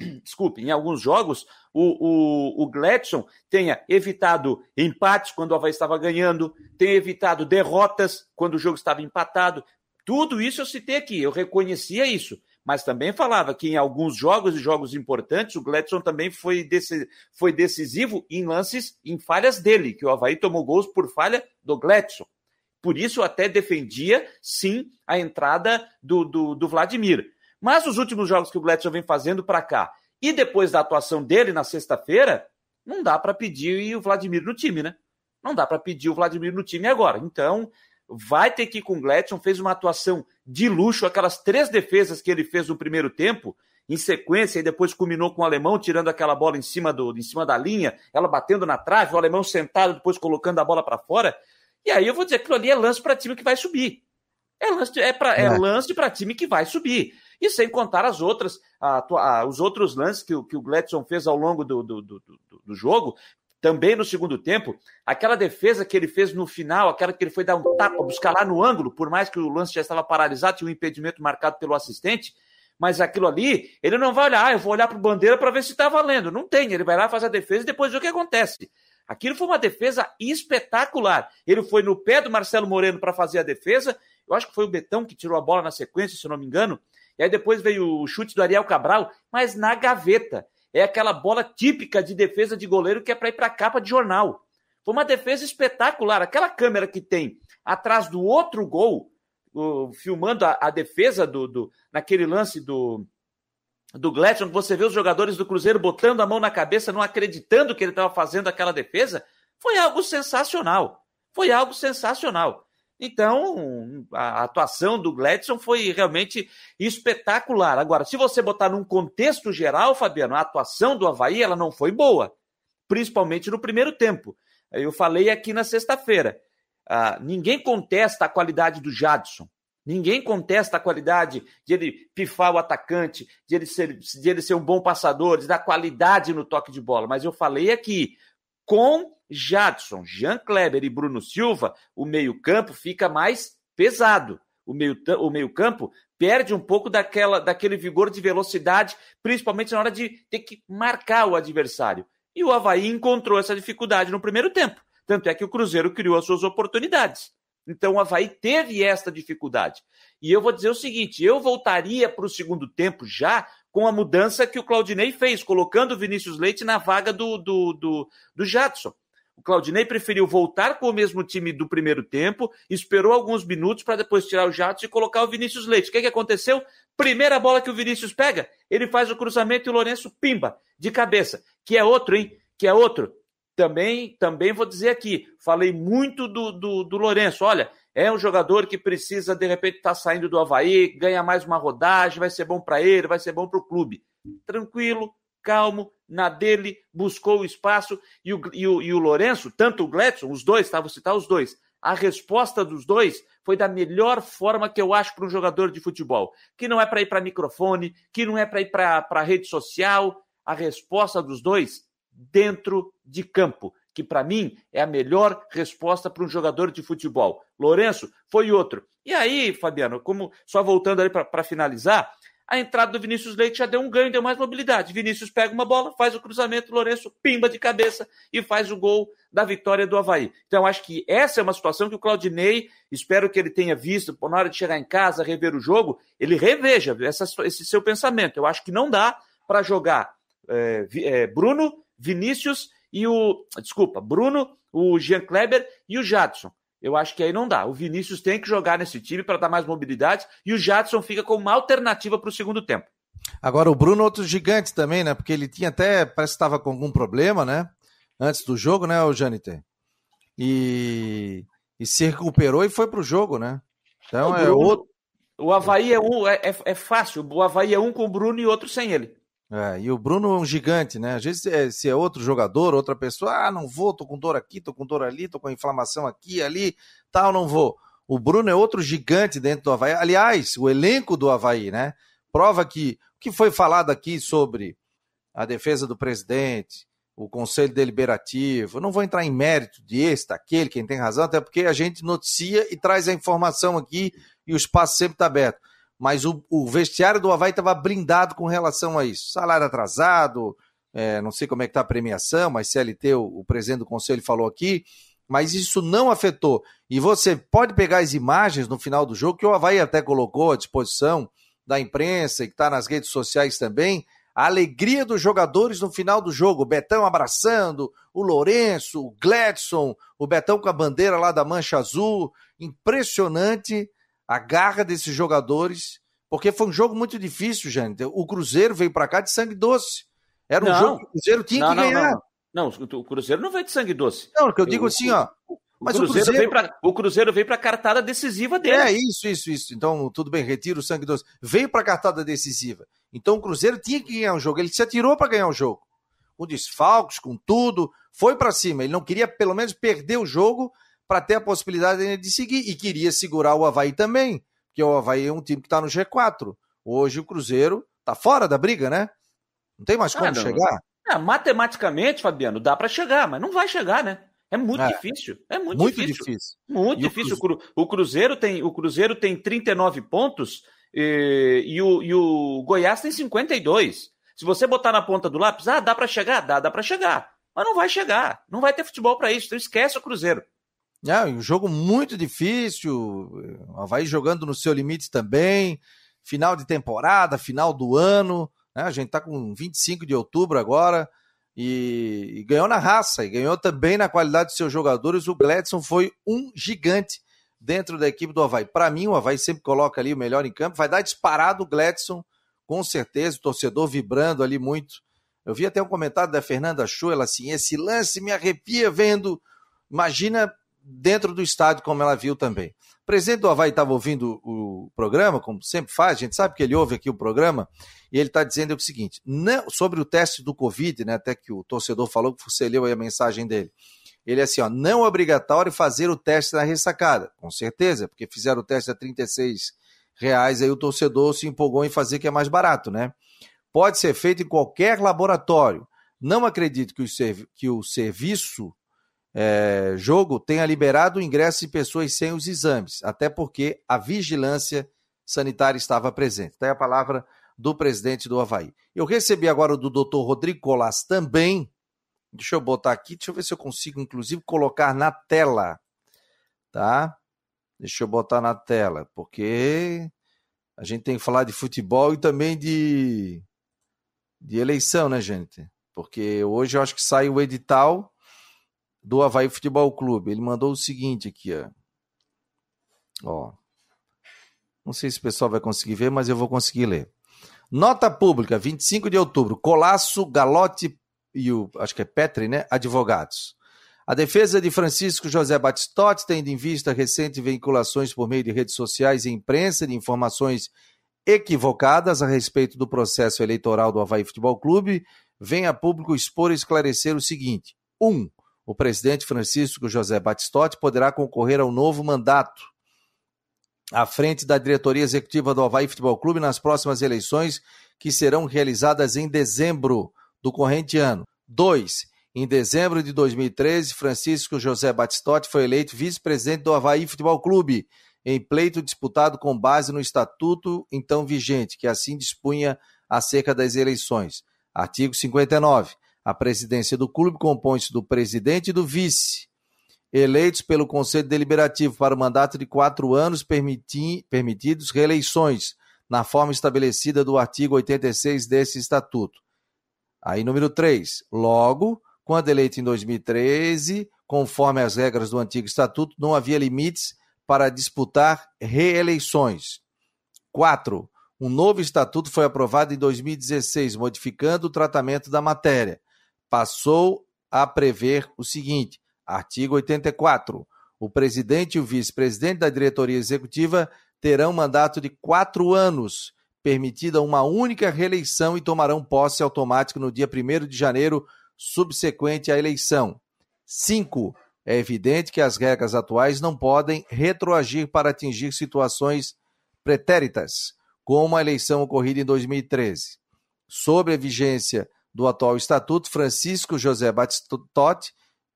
desculpe, em alguns jogos, o, o, o Gladson tenha evitado empates quando o Havaí estava ganhando, tenha evitado derrotas quando o jogo estava empatado. Tudo isso eu citei aqui, eu reconhecia isso mas também falava que em alguns jogos e jogos importantes, o Gladson também foi, desse, foi decisivo em lances, em falhas dele, que o Havaí tomou gols por falha do Gladson. Por isso eu até defendia, sim, a entrada do, do, do Vladimir. Mas os últimos jogos que o Gladson vem fazendo para cá, e depois da atuação dele na sexta-feira, não dá para pedir o Vladimir no time, né? Não dá para pedir o Vladimir no time agora. Então, vai ter que ir com o Gladson, fez uma atuação de luxo, aquelas três defesas que ele fez no primeiro tempo, em sequência, e depois culminou com o alemão tirando aquela bola em cima, do, em cima da linha, ela batendo na trave, o alemão sentado, depois colocando a bola para fora. E aí eu vou dizer que aquilo ali é lance para time que vai subir. É lance, é pra, é, é. lance para time que vai subir. E sem contar as outras, a, a, os outros lances que, que o Gladson fez ao longo do, do, do, do jogo, também no segundo tempo, aquela defesa que ele fez no final, aquela que ele foi dar um tapa, buscar lá no ângulo, por mais que o lance já estava paralisado, tinha um impedimento marcado pelo assistente, mas aquilo ali, ele não vai olhar, ah, eu vou olhar para o bandeira para ver se está valendo. Não tem, ele vai lá fazer a defesa e depois ver o que acontece. Aquilo foi uma defesa espetacular. Ele foi no pé do Marcelo Moreno para fazer a defesa. Eu acho que foi o Betão que tirou a bola na sequência, se eu não me engano. E aí depois veio o chute do Ariel Cabral, mas na gaveta é aquela bola típica de defesa de goleiro que é para ir para a capa de jornal. Foi uma defesa espetacular. Aquela câmera que tem atrás do outro gol, uh, filmando a, a defesa do, do, naquele lance do, do Gladson, você vê os jogadores do Cruzeiro botando a mão na cabeça, não acreditando que ele estava fazendo aquela defesa, foi algo sensacional. Foi algo sensacional. Então, a atuação do Gladson foi realmente espetacular. Agora, se você botar num contexto geral, Fabiano, a atuação do Havaí ela não foi boa, principalmente no primeiro tempo. Eu falei aqui na sexta-feira. Ah, ninguém contesta a qualidade do Jadson. Ninguém contesta a qualidade de ele pifar o atacante, de ele ser, de ele ser um bom passador, de dar qualidade no toque de bola. Mas eu falei aqui, com Jadson, Jean Kleber e Bruno Silva, o meio-campo fica mais pesado. O meio-campo o meio -campo perde um pouco daquela, daquele vigor de velocidade, principalmente na hora de ter que marcar o adversário. E o Havaí encontrou essa dificuldade no primeiro tempo. Tanto é que o Cruzeiro criou as suas oportunidades. Então o Havaí teve esta dificuldade. E eu vou dizer o seguinte: eu voltaria para o segundo tempo já com a mudança que o Claudinei fez, colocando o Vinícius Leite na vaga do, do, do, do Jadson. O Claudinei preferiu voltar com o mesmo time do primeiro tempo, esperou alguns minutos para depois tirar o Jadson e colocar o Vinícius Leite. O que, que aconteceu? Primeira bola que o Vinícius pega, ele faz o cruzamento e o Lourenço pimba, de cabeça. Que é outro, hein? Que é outro. Também, também vou dizer aqui, falei muito do, do, do Lourenço. Olha, é um jogador que precisa, de repente, estar tá saindo do Havaí, ganha mais uma rodagem, vai ser bom para ele, vai ser bom para o clube. Tranquilo, calmo, na dele, buscou o espaço. E o, e o, e o Lourenço, tanto o Gledson, os dois, tá? Vou citar os dois. A resposta dos dois foi da melhor forma que eu acho para um jogador de futebol. Que não é para ir para microfone, que não é para ir para rede social. A resposta dos dois dentro de campo, que para mim é a melhor resposta para um jogador de futebol. Lourenço foi outro. E aí, Fabiano, como só voltando ali para finalizar, a entrada do Vinícius Leite já deu um ganho, deu mais mobilidade. Vinícius pega uma bola, faz o cruzamento, Lourenço pimba de cabeça e faz o gol da vitória do Havaí. Então, acho que essa é uma situação que o Claudinei, espero que ele tenha visto, na hora de chegar em casa, rever o jogo, ele reveja essa, esse seu pensamento. Eu acho que não dá para jogar é, é, Bruno, Vinícius e o. Desculpa, Bruno, o Jean Kleber e o Jadson. Eu acho que aí não dá. O Vinícius tem que jogar nesse time para dar mais mobilidade e o Jadson fica como uma alternativa para o segundo tempo. Agora o Bruno, outro gigante também, né? Porque ele tinha até, parece que estava com algum problema, né? Antes do jogo, né, o Janiter? E, e se recuperou e foi para o jogo, né? Então o é Bruno, outro. O Havaí é um, é, é, é fácil. O Havaí é um com o Bruno e outro sem ele. É, e o Bruno é um gigante, né? Às vezes, é, se é outro jogador, outra pessoa, ah, não vou, tô com dor aqui, tô com dor ali, tô com inflamação aqui, ali, tal, não vou. O Bruno é outro gigante dentro do Havaí. Aliás, o elenco do Havaí, né? Prova que o que foi falado aqui sobre a defesa do presidente, o conselho deliberativo, não vou entrar em mérito de esse, daquele, quem tem razão, até porque a gente noticia e traz a informação aqui e o espaço sempre está aberto mas o, o vestiário do Havaí estava blindado com relação a isso. Salário atrasado, é, não sei como é que está a premiação, mas CLT, o, o presidente do conselho falou aqui, mas isso não afetou. E você pode pegar as imagens no final do jogo, que o Havaí até colocou à disposição da imprensa e que está nas redes sociais também, a alegria dos jogadores no final do jogo. O Betão abraçando, o Lourenço, o Gladson, o Betão com a bandeira lá da Mancha Azul. Impressionante a garra desses jogadores, porque foi um jogo muito difícil, gente. O Cruzeiro veio para cá de sangue doce. Era um não, jogo que o Cruzeiro tinha não, que não, ganhar. Não, o Cruzeiro não veio de sangue doce. Não, que eu digo assim, ó. Mas o Cruzeiro, o Cruzeiro... veio para o Cruzeiro veio para a cartada decisiva dele. É isso, isso, isso. Então tudo bem, retira o sangue doce. Veio para a cartada decisiva. Então o Cruzeiro tinha que ganhar o jogo. Ele se atirou para ganhar o jogo, com desfalques, com tudo, foi para cima. Ele não queria pelo menos perder o jogo para ter a possibilidade de seguir e queria segurar o Havaí também que o Havaí é um time que está no G4. Hoje o Cruzeiro está fora da briga, né? Não tem mais como ah, chegar. É, matematicamente, Fabiano, dá para chegar, mas não vai chegar, né? É muito é, difícil. É muito, muito difícil. difícil. Muito e difícil. O Cruzeiro... o Cruzeiro tem o Cruzeiro tem 39 pontos e, e, o, e o Goiás tem 52. Se você botar na ponta do lápis, ah, dá para chegar, dá, dá para chegar. Mas não vai chegar. Não vai ter futebol para isso. Então esquece o Cruzeiro. É, um jogo muito difícil, Havaí jogando no seu limite também, final de temporada, final do ano, né? a gente está com 25 de outubro agora, e, e, ganhou na raça, e ganhou também na qualidade de seus jogadores, o Gladson foi um gigante dentro da equipe do Havaí. Para mim, o Havaí sempre coloca ali o melhor em campo, vai dar disparado o Gladson, com certeza, o torcedor vibrando ali muito. Eu vi até um comentário da Fernanda Show, ela assim, esse lance me arrepia vendo, imagina dentro do estádio, como ela viu também. O presidente do Havaí estava ouvindo o programa, como sempre faz, a gente sabe que ele ouve aqui o programa, e ele está dizendo o seguinte: não, sobre o teste do Covid, né, até que o torcedor falou que você leu aí a mensagem dele. Ele é assim, ó, não é obrigatório fazer o teste na ressacada. Com certeza, porque fizeram o teste a 36 reais, aí o torcedor se empolgou em fazer que é mais barato, né? Pode ser feito em qualquer laboratório. Não acredito que o, que o serviço é, jogo tenha liberado o ingresso de pessoas sem os exames, até porque a vigilância sanitária estava presente. Tem a palavra do presidente do Havaí. Eu recebi agora do doutor Rodrigo Colas também. Deixa eu botar aqui, deixa eu ver se eu consigo, inclusive, colocar na tela. Tá? Deixa eu botar na tela, porque a gente tem que falar de futebol e também de, de eleição, né, gente? Porque hoje eu acho que sai o edital do Havaí Futebol Clube. Ele mandou o seguinte aqui, ó. ó. Não sei se o pessoal vai conseguir ver, mas eu vou conseguir ler. Nota pública, 25 de outubro. Colasso, Galote e o, acho que é Petri, né? Advogados. A defesa de Francisco José Batistotti, tendo em vista recentes veiculações por meio de redes sociais e imprensa de informações equivocadas a respeito do processo eleitoral do Havaí Futebol Clube, vem a público expor e esclarecer o seguinte: 1. Um, o presidente Francisco José Batistotti poderá concorrer ao novo mandato à frente da diretoria executiva do Havaí Futebol Clube nas próximas eleições que serão realizadas em dezembro do corrente ano. 2. Em dezembro de 2013, Francisco José Batistotti foi eleito vice-presidente do Havaí Futebol Clube, em pleito disputado com base no estatuto então vigente, que assim dispunha acerca das eleições. Artigo 59. A presidência do clube compõe-se do presidente e do vice, eleitos pelo Conselho Deliberativo para o mandato de quatro anos, permiti permitidos reeleições, na forma estabelecida do artigo 86 desse estatuto. Aí, número 3. Logo, quando eleito em 2013, conforme as regras do antigo estatuto, não havia limites para disputar reeleições. 4. Um novo estatuto foi aprovado em 2016, modificando o tratamento da matéria. Passou a prever o seguinte: artigo 84. O presidente e o vice-presidente da diretoria executiva terão mandato de quatro anos, permitida uma única reeleição e tomarão posse automática no dia 1 de janeiro subsequente à eleição. 5. É evidente que as regras atuais não podem retroagir para atingir situações pretéritas, como a eleição ocorrida em 2013. Sobre a vigência do atual estatuto, Francisco José Batistotti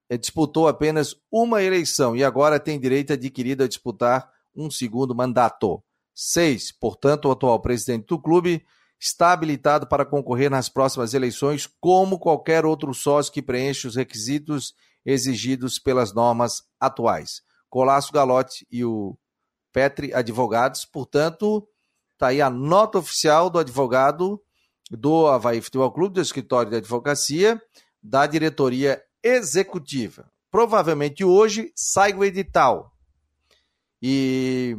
eh, disputou apenas uma eleição e agora tem direito adquirido a disputar um segundo mandato. 6. Portanto, o atual presidente do clube está habilitado para concorrer nas próximas eleições, como qualquer outro sócio que preenche os requisitos exigidos pelas normas atuais. Colasso Galotti e o Petri Advogados, portanto, está aí a nota oficial do advogado do Havaí Futebol Clube, do escritório de advocacia, da diretoria executiva. Provavelmente hoje sai o edital. E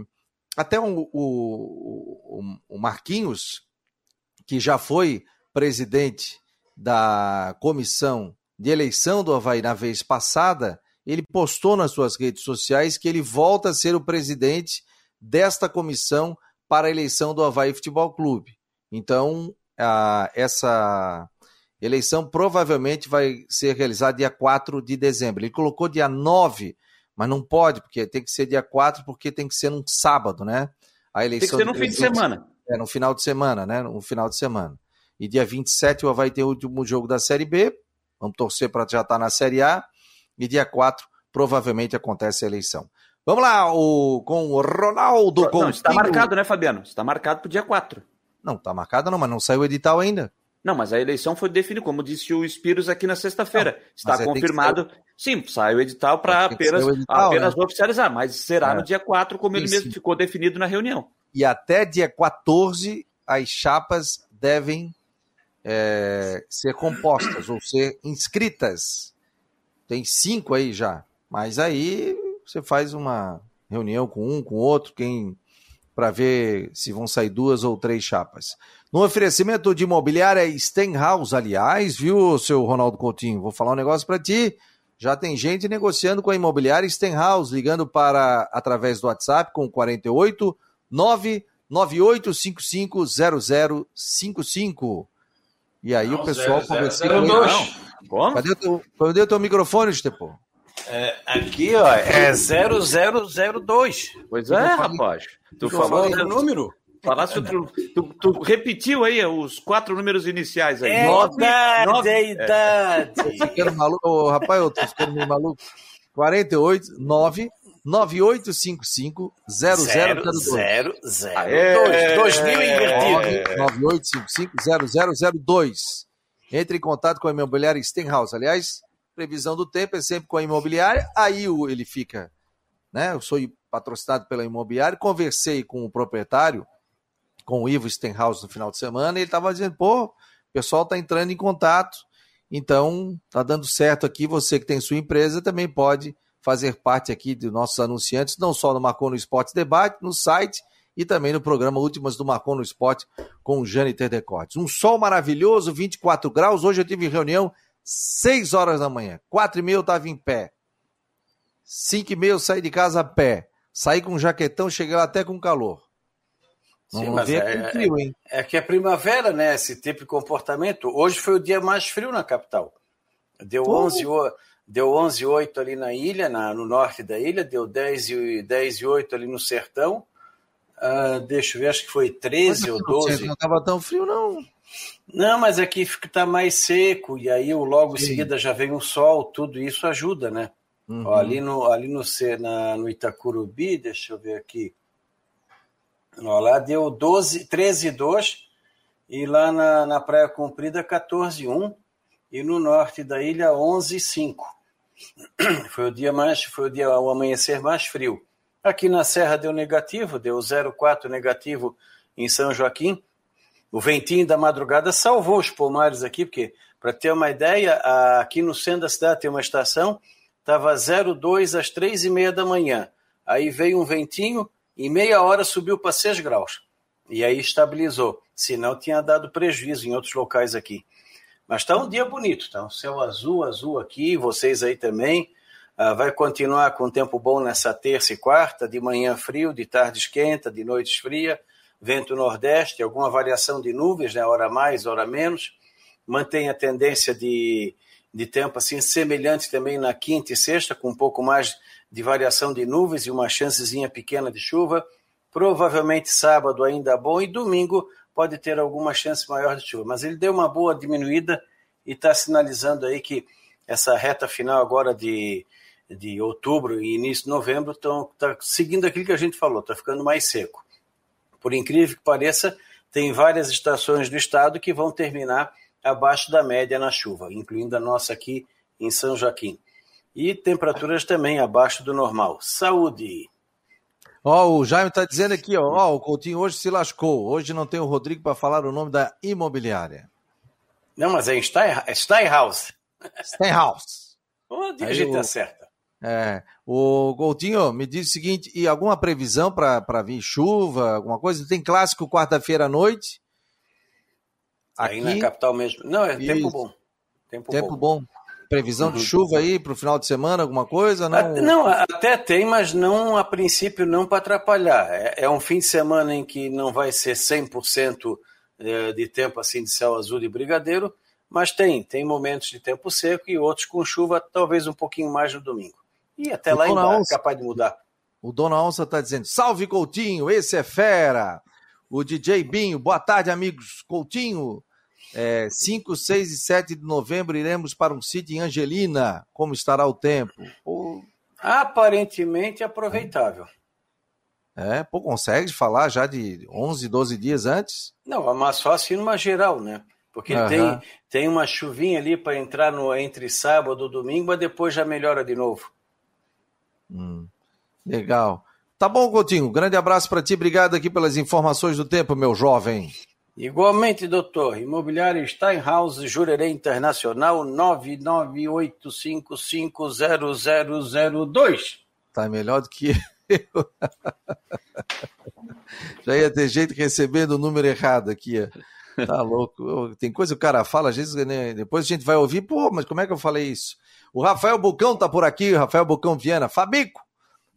até o, o, o Marquinhos, que já foi presidente da comissão de eleição do Havaí na vez passada, ele postou nas suas redes sociais que ele volta a ser o presidente desta comissão para a eleição do Havaí Futebol Clube. Então, a, essa eleição provavelmente vai ser realizada dia 4 de dezembro. Ele colocou dia 9, mas não pode, porque tem que ser dia 4, porque tem que ser num sábado, né? A eleição tem que ser no fim de semana. É, no final de semana, né? No final de semana. E dia 27 vai ter o último jogo da Série B. Vamos torcer para já estar tá na Série A. E dia 4 provavelmente acontece a eleição. Vamos lá, o, com o Ronaldo Não, está marcado, né, Fabiano? Está marcado para o dia 4. Não, está marcado não, mas não saiu o edital ainda. Não, mas a eleição foi definida, como disse o Spiros aqui na sexta-feira. Está é, confirmado. Sim, sai o edital para apenas, edital, apenas né? oficializar, mas será é. no dia 4, como ele mesmo ficou definido na reunião e até dia 14 as chapas devem é, ser compostas ou ser inscritas. Tem cinco aí já, mas aí você faz uma reunião com um, com outro, quem para ver se vão sair duas ou três chapas. No oferecimento de imobiliária Stenhouse, aliás, viu, seu Ronaldo Coutinho? Vou falar um negócio para ti. Já tem gente negociando com a imobiliária Stenhouse, ligando para através do WhatsApp com 48 998550055. E aí não, o pessoal conversou com ele. Cadê o teu, cadê o teu microfone, Estepô? É, aqui, ó, é 0002. Pois é, rapaz. Tu falou o número? Falasse, tu, tu, tu, repetiu aí os quatro números iniciais aí. É nove, idade, nove, é idade. É. Ficando maluco, oh, rapaz, eu tô ficando meio maluco. 48, 9, 9855 0002. 2000 invertido. 9855 0002. Entre em contato com a imobiliária Stenhouse. Aliás, previsão do tempo é sempre com a imobiliária. Aí ele fica né? Eu sou patrocinado pela imobiliária, conversei com o proprietário, com o Ivo Stenhouse no final de semana, e ele estava dizendo, pô, o pessoal está entrando em contato, então tá dando certo aqui, você que tem sua empresa também pode fazer parte aqui dos nossos anunciantes, não só no Marcon no Esporte Debate, no site e também no programa Últimas do Marcon no Esporte com o Jâniter Decortes. Um sol maravilhoso, 24 graus, hoje eu tive reunião 6 horas da manhã, 4 e meia eu estava em pé, 5 e meia eu saí de casa a pé, saí com um jaquetão, cheguei lá até com calor. Sim, mas é, frio, hein? É, é que é primavera, né? Esse tipo de comportamento. Hoje foi o dia mais frio na capital. Deu uh. 11, deu 11 8 ali na ilha, na, no norte da ilha, deu 10 e, 10 e 8 ali no sertão. Uh, deixa eu ver, acho que foi 13 ou 12. Não estava tão frio, não. Não, mas aqui está mais seco, e aí logo em seguida já vem o sol, tudo isso ajuda, né? Uhum. Ó, ali no, ali no, na, no Itacurubi, deixa eu ver aqui. Ó, lá deu 12, 13 2 e lá na, na Praia Comprida 14 1 e no norte da ilha 11 5. Foi o dia mais, foi o dia o amanhecer mais frio. Aqui na Serra deu negativo, deu 0,4 negativo em São Joaquim. O ventinho da madrugada salvou os pomares aqui, porque, para ter uma ideia, aqui no centro da cidade tem uma estação, estava 0,2 às 3 e meia da manhã. Aí veio um ventinho, em meia hora subiu para 6 graus. E aí estabilizou. Senão tinha dado prejuízo em outros locais aqui. Mas está um dia bonito, tá? Um céu azul, azul aqui, vocês aí também. Ah, vai continuar com tempo bom nessa terça e quarta, de manhã frio, de tarde esquenta, de noite esfria, vento nordeste, alguma variação de nuvens, né? hora mais, hora menos. Mantém a tendência de, de tempo assim semelhante também na quinta e sexta, com um pouco mais de variação de nuvens e uma chancezinha pequena de chuva. Provavelmente sábado ainda bom e domingo pode ter alguma chance maior de chuva. Mas ele deu uma boa diminuída e está sinalizando aí que essa reta final agora de, de outubro e início de novembro está seguindo aquilo que a gente falou, está ficando mais seco. Por incrível que pareça, tem várias estações do estado que vão terminar abaixo da média na chuva, incluindo a nossa aqui em São Joaquim e temperaturas também abaixo do normal. Saúde! Ó, oh, o Jaime está dizendo aqui, ó, oh, o Coutinho hoje se lascou. Hoje não tem o Rodrigo para falar o nome da imobiliária. Não, mas é Steinhaus. Steinhaus. Onde a gente o, acerta? É, o Coutinho me diz o seguinte, e alguma previsão para vir chuva, alguma coisa? Tem clássico quarta-feira à noite? Aqui, Aí na capital mesmo. Não, é tempo bom. Tempo, tempo bom. bom. Previsão uhum. de chuva aí para o final de semana, alguma coisa? Não? não, até tem, mas não a princípio não para atrapalhar. É, é, um fim de semana em que não vai ser 100% é, de tempo assim de céu azul e brigadeiro, mas tem, tem momentos de tempo seco e outros com chuva, talvez um pouquinho mais no domingo. E até o lá embaixo é capaz de mudar. O Dona Onça está dizendo: Salve Coutinho, esse é fera. O DJ Binho, boa tarde, amigos. Coutinho, é, 5, 6 e 7 de novembro iremos para um sítio em Angelina. Como estará o tempo? Pô... Aparentemente aproveitável. É, pô, consegue falar já de 11, 12 dias antes? Não, mas só assim numa geral, né? Porque uhum. tem, tem uma chuvinha ali para entrar no, entre sábado e domingo, mas depois já melhora de novo. Hum, legal. Tá bom, Coutinho. Grande abraço para ti. Obrigado aqui pelas informações do tempo, meu jovem. Igualmente, doutor. Imobiliário Steinhaus Jurerê Internacional 998550002. Tá melhor do que eu. Já ia ter jeito recebendo o número errado aqui. Tá louco. Tem coisa que o cara fala, às vezes, né? depois a gente vai ouvir, pô, mas como é que eu falei isso? O Rafael Bucão tá por aqui, Rafael Bucão Viana. Fabico,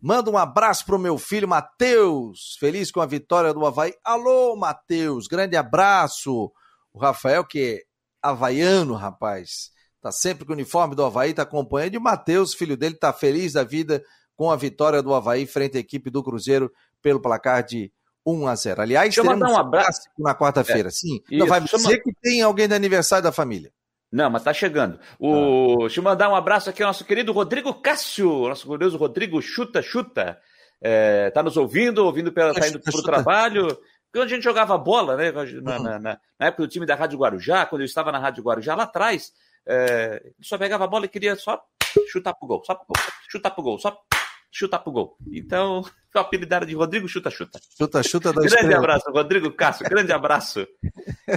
Manda um abraço pro meu filho Matheus, feliz com a vitória do Havaí. Alô, Matheus, grande abraço. O Rafael, que é havaiano, rapaz, tá sempre com o uniforme do Havaí, tá acompanhando. E o Matheus, filho dele, tá feliz da vida com a vitória do Havaí frente à equipe do Cruzeiro pelo placar de 1 a 0. Aliás, Deixa teremos um abraço na quarta-feira. É, Sim, isso, não vai dizer que tem alguém de aniversário da família. Não, mas tá chegando. O... Ah. Deixa eu mandar um abraço aqui ao nosso querido Rodrigo Cássio, nosso glorioso Rodrigo Chuta Chuta. É, tá nos ouvindo, ouvindo pela, tá indo pro trabalho. Quando a gente jogava bola, né? Na, na, na, época do time da Rádio Guarujá, quando eu estava na Rádio Guarujá, lá atrás, é, só pegava a bola e queria só chutar pro gol, só chutar pro gol, só chutar pro gol. Então, o apelidaram de Rodrigo Chuta Chuta. Chuta Chuta da Grande abraço, Rodrigo Cássio, grande abraço.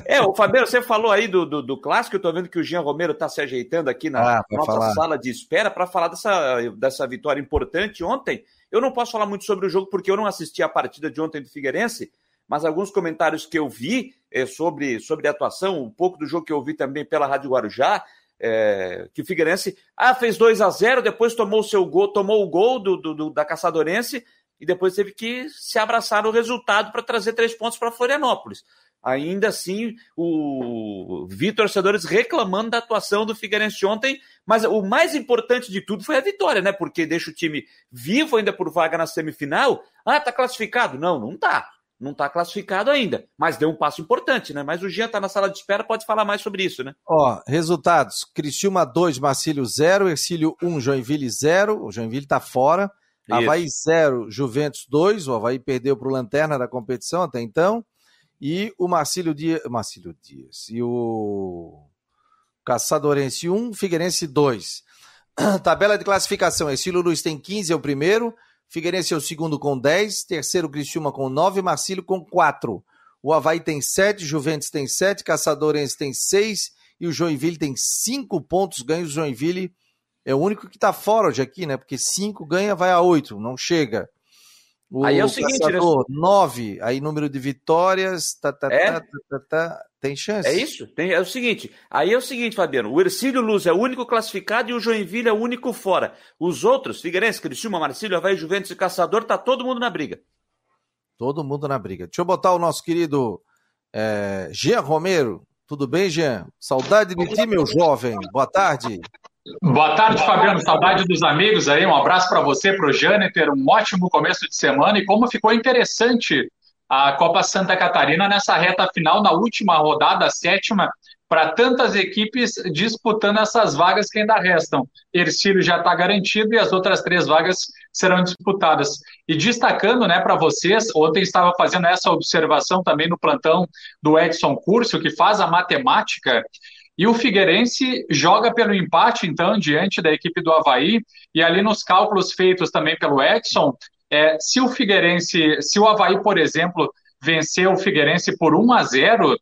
É, o Fabiano, você falou aí do, do, do clássico, eu tô vendo que o Jean Romero tá se ajeitando aqui na ah, nossa falar. sala de espera para falar dessa, dessa vitória importante ontem. Eu não posso falar muito sobre o jogo porque eu não assisti a partida de ontem do Figueirense, mas alguns comentários que eu vi é, sobre, sobre a atuação, um pouco do jogo que eu vi também pela Rádio Guarujá, é, que o Figueirense ah, fez 2 a 0 depois tomou o seu gol, tomou o gol do, do, do da Caçadorense e depois teve que se abraçar no resultado para trazer três pontos para Florianópolis. Ainda assim, o vi torcedores reclamando da atuação do Figueirense ontem, mas o mais importante de tudo foi a vitória, né? Porque deixa o time vivo ainda por vaga na semifinal. Ah, tá classificado? Não, não tá não está classificado ainda, mas deu um passo importante, né? Mas o Jean está na sala de espera, pode falar mais sobre isso, né? Ó, resultados: Criciúma 2, Marcílio 0, Ercílio 1, Joinville 0, o Joinville está fora. Isso. Havaí 0, Juventus 2, o Havaí perdeu para o Lanterna da competição até então. E o Marcílio Dias, Marcílio Dias e o Caçadorense 1, Figueirense 2. Tabela de classificação: Ercílio Luiz tem 15, é o primeiro. Figueirense é o segundo com 10, terceiro Criciúma com 9, Marcílio com 4. O Havaí tem 7, Juventus tem 7, Caçadorense tem 6 e o Joinville tem 5 pontos ganhos. O Joinville é o único que está fora hoje aqui, né? Porque 5 ganha, vai a 8, não chega. O aí é o seguinte, né? 9, aí número de vitórias, tá, tá, é? tá, tá, tá, tem chance. É isso? Tem, é o seguinte, aí é o seguinte, Fabiano, o Ercílio Luz é o único classificado e o Joinville é o único fora. Os outros, Figueirense, Criciúma, Marcílio, Havaí, Juventus e Caçador, tá todo mundo na briga. Todo mundo na briga. Deixa eu botar o nosso querido é, Jean Romero. Tudo bem, Jean? Saudade de ti, meu jovem. Boa tarde. Boa tarde, Fabiano. Saudade dos amigos aí. Um abraço para você, para o Jâniter. Um ótimo começo de semana. E como ficou interessante a Copa Santa Catarina nessa reta final, na última rodada, sétima, para tantas equipes disputando essas vagas que ainda restam. Ercílio já está garantido e as outras três vagas serão disputadas. E destacando né, para vocês, ontem estava fazendo essa observação também no plantão do Edson Curso, que faz a matemática e o Figueirense joga pelo empate, então, diante da equipe do Havaí, e ali nos cálculos feitos também pelo Edson, é, se o Figueirense, se o Havaí, por exemplo, vencer o Figueirense por 1 a 0,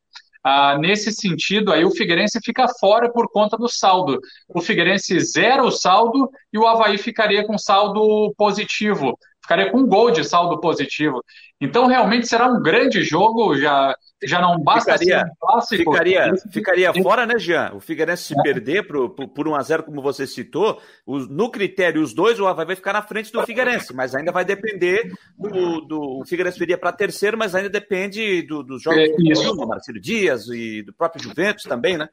ah, nesse sentido, aí o Figueirense fica fora por conta do saldo. O Figueirense zera o saldo e o Havaí ficaria com saldo positivo, ficaria com um gol de saldo positivo. Então, realmente será um grande jogo. Já já não basta ficaria, ser um clássico. Ficaria, ficaria fora, né, Jean? O Figueirense se é. perder por, por, por 1 a 0 como você citou, os, no critério, os dois, o Havaí vai ficar na frente do Figueirense, mas ainda vai depender do. do o Figueirense viria para terceiro, mas ainda depende do, dos jogos é, do Marcelo Dias e do próprio Juventus também, né?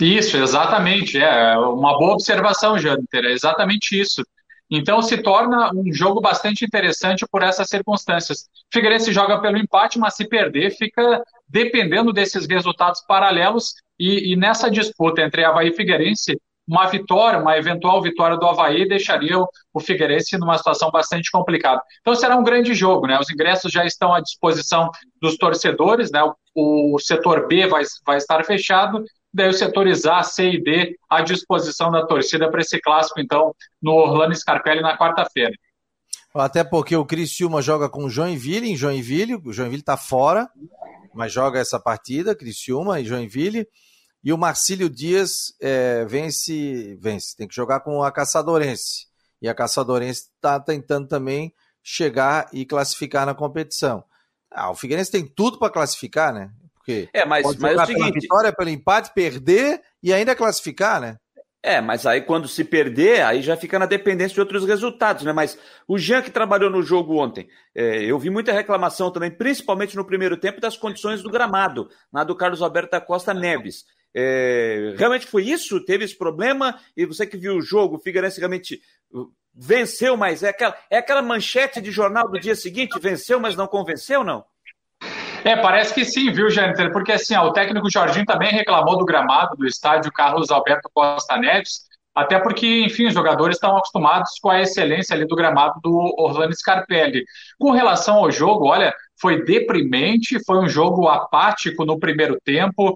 Isso, exatamente. É uma boa observação, Jâniter. É exatamente isso. Então se torna um jogo bastante interessante por essas circunstâncias. Figueirense joga pelo empate, mas se perder, fica dependendo desses resultados paralelos. E, e nessa disputa entre Havaí e Figueirense, uma vitória, uma eventual vitória do Havaí deixaria o Figueirense numa situação bastante complicada. Então será um grande jogo, né? Os ingressos já estão à disposição dos torcedores, né? O, o setor B vai, vai estar fechado daí o setores A, C e D à disposição da torcida para esse clássico, então, no Orlando Scarpelli na quarta-feira. Até porque o Criciúma joga com o Joinville, em Joinville, o Joinville está fora, mas joga essa partida, Criciúma e Joinville, e o Marcílio Dias é, vence, vence, tem que jogar com a Caçadorense, e a Caçadorense está tentando também chegar e classificar na competição. Ah, o Figueirense tem tudo para classificar, né? Porque é, mas, mas é o seguinte, vitória, pelo empate, perder e ainda classificar, né? É, mas aí quando se perder, aí já fica na dependência de outros resultados, né? Mas o Jean que trabalhou no jogo ontem, é, eu vi muita reclamação também, principalmente no primeiro tempo, das condições do gramado, na do Carlos Alberto da Costa Neves. É, realmente foi isso? Teve esse problema? E você que viu o jogo, o Figueirense realmente venceu, mas é aquela, é aquela manchete de jornal do dia seguinte, venceu, mas não convenceu, não? É, parece que sim, viu, Jâniter? Porque assim, ó, o técnico Jorginho também reclamou do gramado do estádio Carlos Alberto Costa Neves, até porque, enfim, os jogadores estão acostumados com a excelência ali do gramado do Orlando Scarpelli. Com relação ao jogo, olha, foi deprimente, foi um jogo apático no primeiro tempo,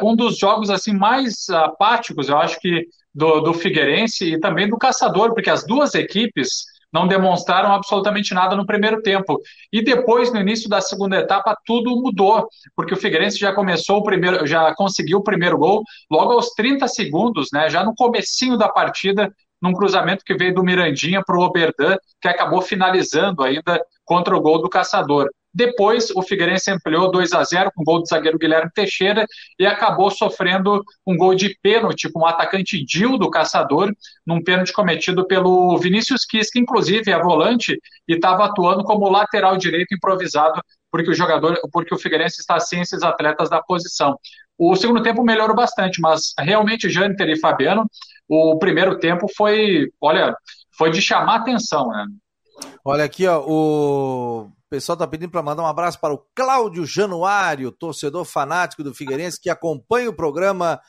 um dos jogos assim mais apáticos, eu acho que do, do Figueirense e também do Caçador, porque as duas equipes não demonstraram absolutamente nada no primeiro tempo. E depois, no início da segunda etapa, tudo mudou, porque o Figueirense já começou o primeiro, já conseguiu o primeiro gol logo aos 30 segundos, né? Já no comecinho da partida, num cruzamento que veio do Mirandinha para o Oberdan, que acabou finalizando ainda contra o gol do Caçador. Depois, o Figueirense ampliou 2 a 0 com gol do zagueiro Guilherme Teixeira e acabou sofrendo um gol de pênalti com o atacante Dil do Caçador, num pênalti cometido pelo Vinícius Quis, que inclusive é volante e estava atuando como lateral direito improvisado, porque o jogador, porque o Figueirense está sem esses atletas da posição. O segundo tempo melhorou bastante, mas realmente Jâniter e Fabiano, o primeiro tempo foi, olha, foi de chamar atenção, né? Olha aqui, ó, o pessoal está pedindo para mandar um abraço para o Cláudio Januário, torcedor fanático do Figueirense, que acompanha o programa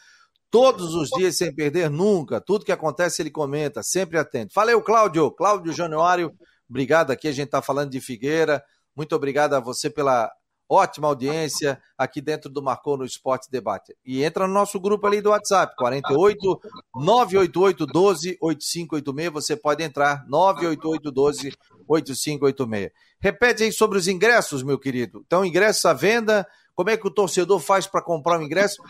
todos os dias sem perder nunca. Tudo que acontece ele comenta, sempre atento. Falei, Cláudio, Cláudio Januário, obrigado aqui, a gente está falando de Figueira. Muito obrigado a você pela ótima audiência aqui dentro do Marcou no Esporte Debate. E entra no nosso grupo ali do WhatsApp, 48 988 12 8586. Você pode entrar, 988 12 8586. Repete aí sobre os ingressos, meu querido. Então, ingressos à venda, como é que o torcedor faz para comprar o ingresso?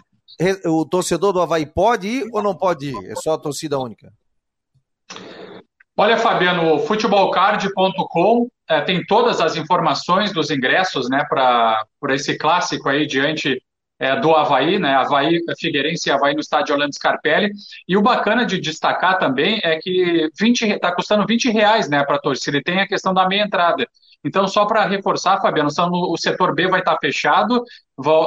O torcedor do Havaí pode ir ou não pode ir? É só a torcida única? Olha, Fabiano, futebolcard.com é, tem todas as informações dos ingressos né, para esse clássico aí diante é, do Havaí, né? Havaí, Figueirense e Havaí no estádio Orlando Scarpelli. E o bacana de destacar também é que está custando 20 reais né, para a torcida e tem a questão da meia entrada. Então, só para reforçar, Fabiano, o setor B vai estar tá fechado,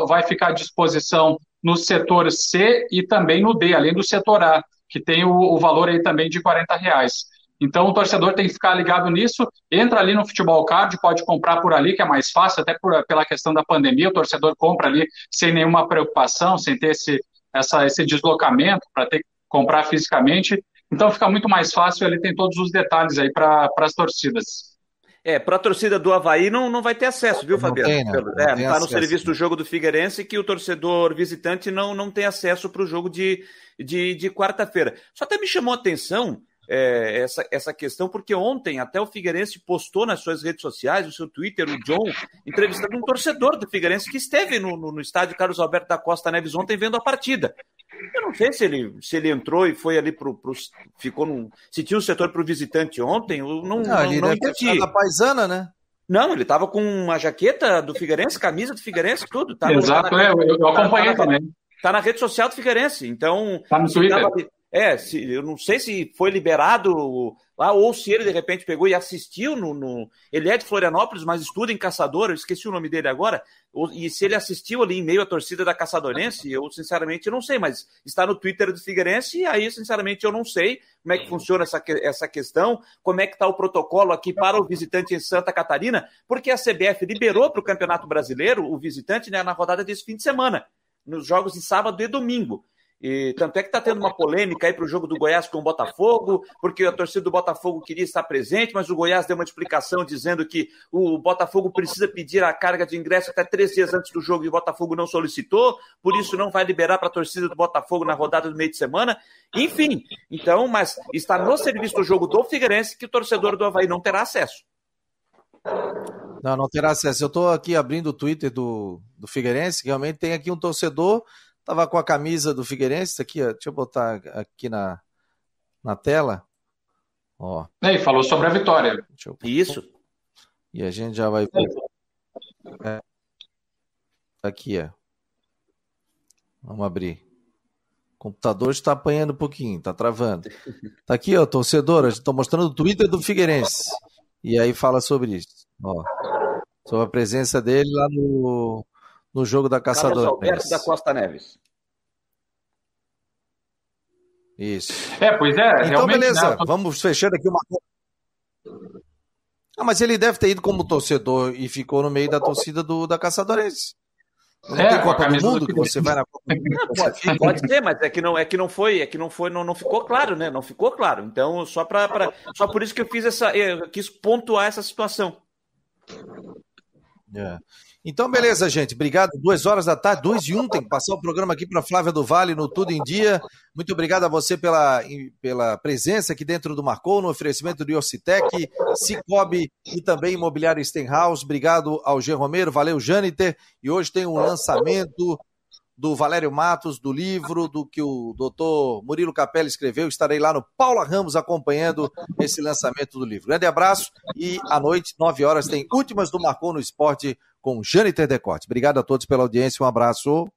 vai ficar à disposição no setor C e também no D, além do setor A, que tem o, o valor aí também de 40 reais. Então o torcedor tem que ficar ligado nisso. Entra ali no Futebol Card, pode comprar por ali, que é mais fácil, até por, pela questão da pandemia. O torcedor compra ali sem nenhuma preocupação, sem ter esse, essa, esse deslocamento para ter que comprar fisicamente. Então fica muito mais fácil, ele tem todos os detalhes aí para as torcidas. É, para a torcida do Havaí não, não vai ter acesso, viu, Fabiano? Não tem, né? não é, está no serviço do jogo do Figueirense que o torcedor visitante não, não tem acesso para o jogo de, de, de quarta-feira. Só até me chamou a atenção é, essa, essa questão, porque ontem até o Figueirense postou nas suas redes sociais, no seu Twitter, o John, entrevistando um torcedor do Figueirense que esteve no, no, no estádio Carlos Alberto da Costa Neves ontem vendo a partida. Eu não sei se ele, se ele entrou e foi ali pro, pro ficou num, se tinha um setor para o visitante ontem, eu não, não, não, ele não entendi. Da paisana, né? Não, ele estava com uma jaqueta do Figueirense, camisa do Figueirense, tudo. Tava, Exato, tá na, é, eu, eu acompanhei tá, também. Tá na rede social do Figueirense, então. Tá no Twitter. Tava, é, se, eu não sei se foi liberado lá ou se ele de repente pegou e assistiu no, no, Ele é de Florianópolis, mas estuda em Caçador, eu esqueci o nome dele agora. e se ele assistiu ali em meio à torcida da Caçadorense, eu sinceramente não sei, mas está no Twitter do Figueirense e aí, sinceramente, eu não sei como é que funciona essa, essa questão, como é que está o protocolo aqui para o visitante em Santa Catarina, porque a CBF liberou para o Campeonato Brasileiro o visitante né, na rodada desse fim de semana, nos jogos de sábado e domingo. E tanto é que está tendo uma polêmica aí para o jogo do Goiás com o Botafogo, porque a torcida do Botafogo queria estar presente, mas o Goiás deu uma explicação dizendo que o Botafogo precisa pedir a carga de ingresso até três dias antes do jogo e o Botafogo não solicitou, por isso não vai liberar para a torcida do Botafogo na rodada do meio de semana. Enfim, então, mas está no serviço do jogo do Figueirense que o torcedor do Havaí não terá acesso. Não, não terá acesso. Eu estou aqui abrindo o Twitter do, do Figueirense, realmente tem aqui um torcedor Tava com a camisa do Figueirense aqui, ó. Deixa eu botar aqui na, na tela. Ó. E falou sobre a vitória. Eu... Isso. E a gente já vai ver. É. Aqui, ó. Vamos abrir. O computador está apanhando um pouquinho, está travando. Tá aqui, ó, torcedor. Estou mostrando o Twitter do Figueirense. E aí fala sobre isso. Ó. Sobre a presença dele lá no, no jogo da Caçador. Carlos Alberto da Costa Neves. Isso. É, pois é. Então, beleza. Né? Vamos fechando aqui uma. Ah, mas ele deve ter ido como torcedor e ficou no meio da torcida do, da Caçadorense. Não é, tem Copa do Mundo do que você vai na Copa do Mundo? Pode, pode ser, mas é que não é que não foi, é que não foi, não, não ficou claro, né? Não ficou claro. Então, só para só por isso que eu fiz essa, eu quis pontuar essa situação. É. Então, beleza, gente. Obrigado. Duas horas da tarde, duas e um. Tem que passar o programa aqui para Flávia do Vale no Tudo em Dia. Muito obrigado a você pela, pela presença aqui dentro do Marcou, no oferecimento do Iocitec, Cicobi e também Imobiliário Stenhouse. Obrigado ao G. Romero, valeu, Jâniter. E hoje tem um lançamento do Valério Matos, do livro, do que o doutor Murilo Capelli escreveu. Estarei lá no Paula Ramos acompanhando esse lançamento do livro. Grande abraço e à noite, nove horas, tem Últimas do Marcou no Esporte com Jâniter Decote. Obrigado a todos pela audiência, um abraço.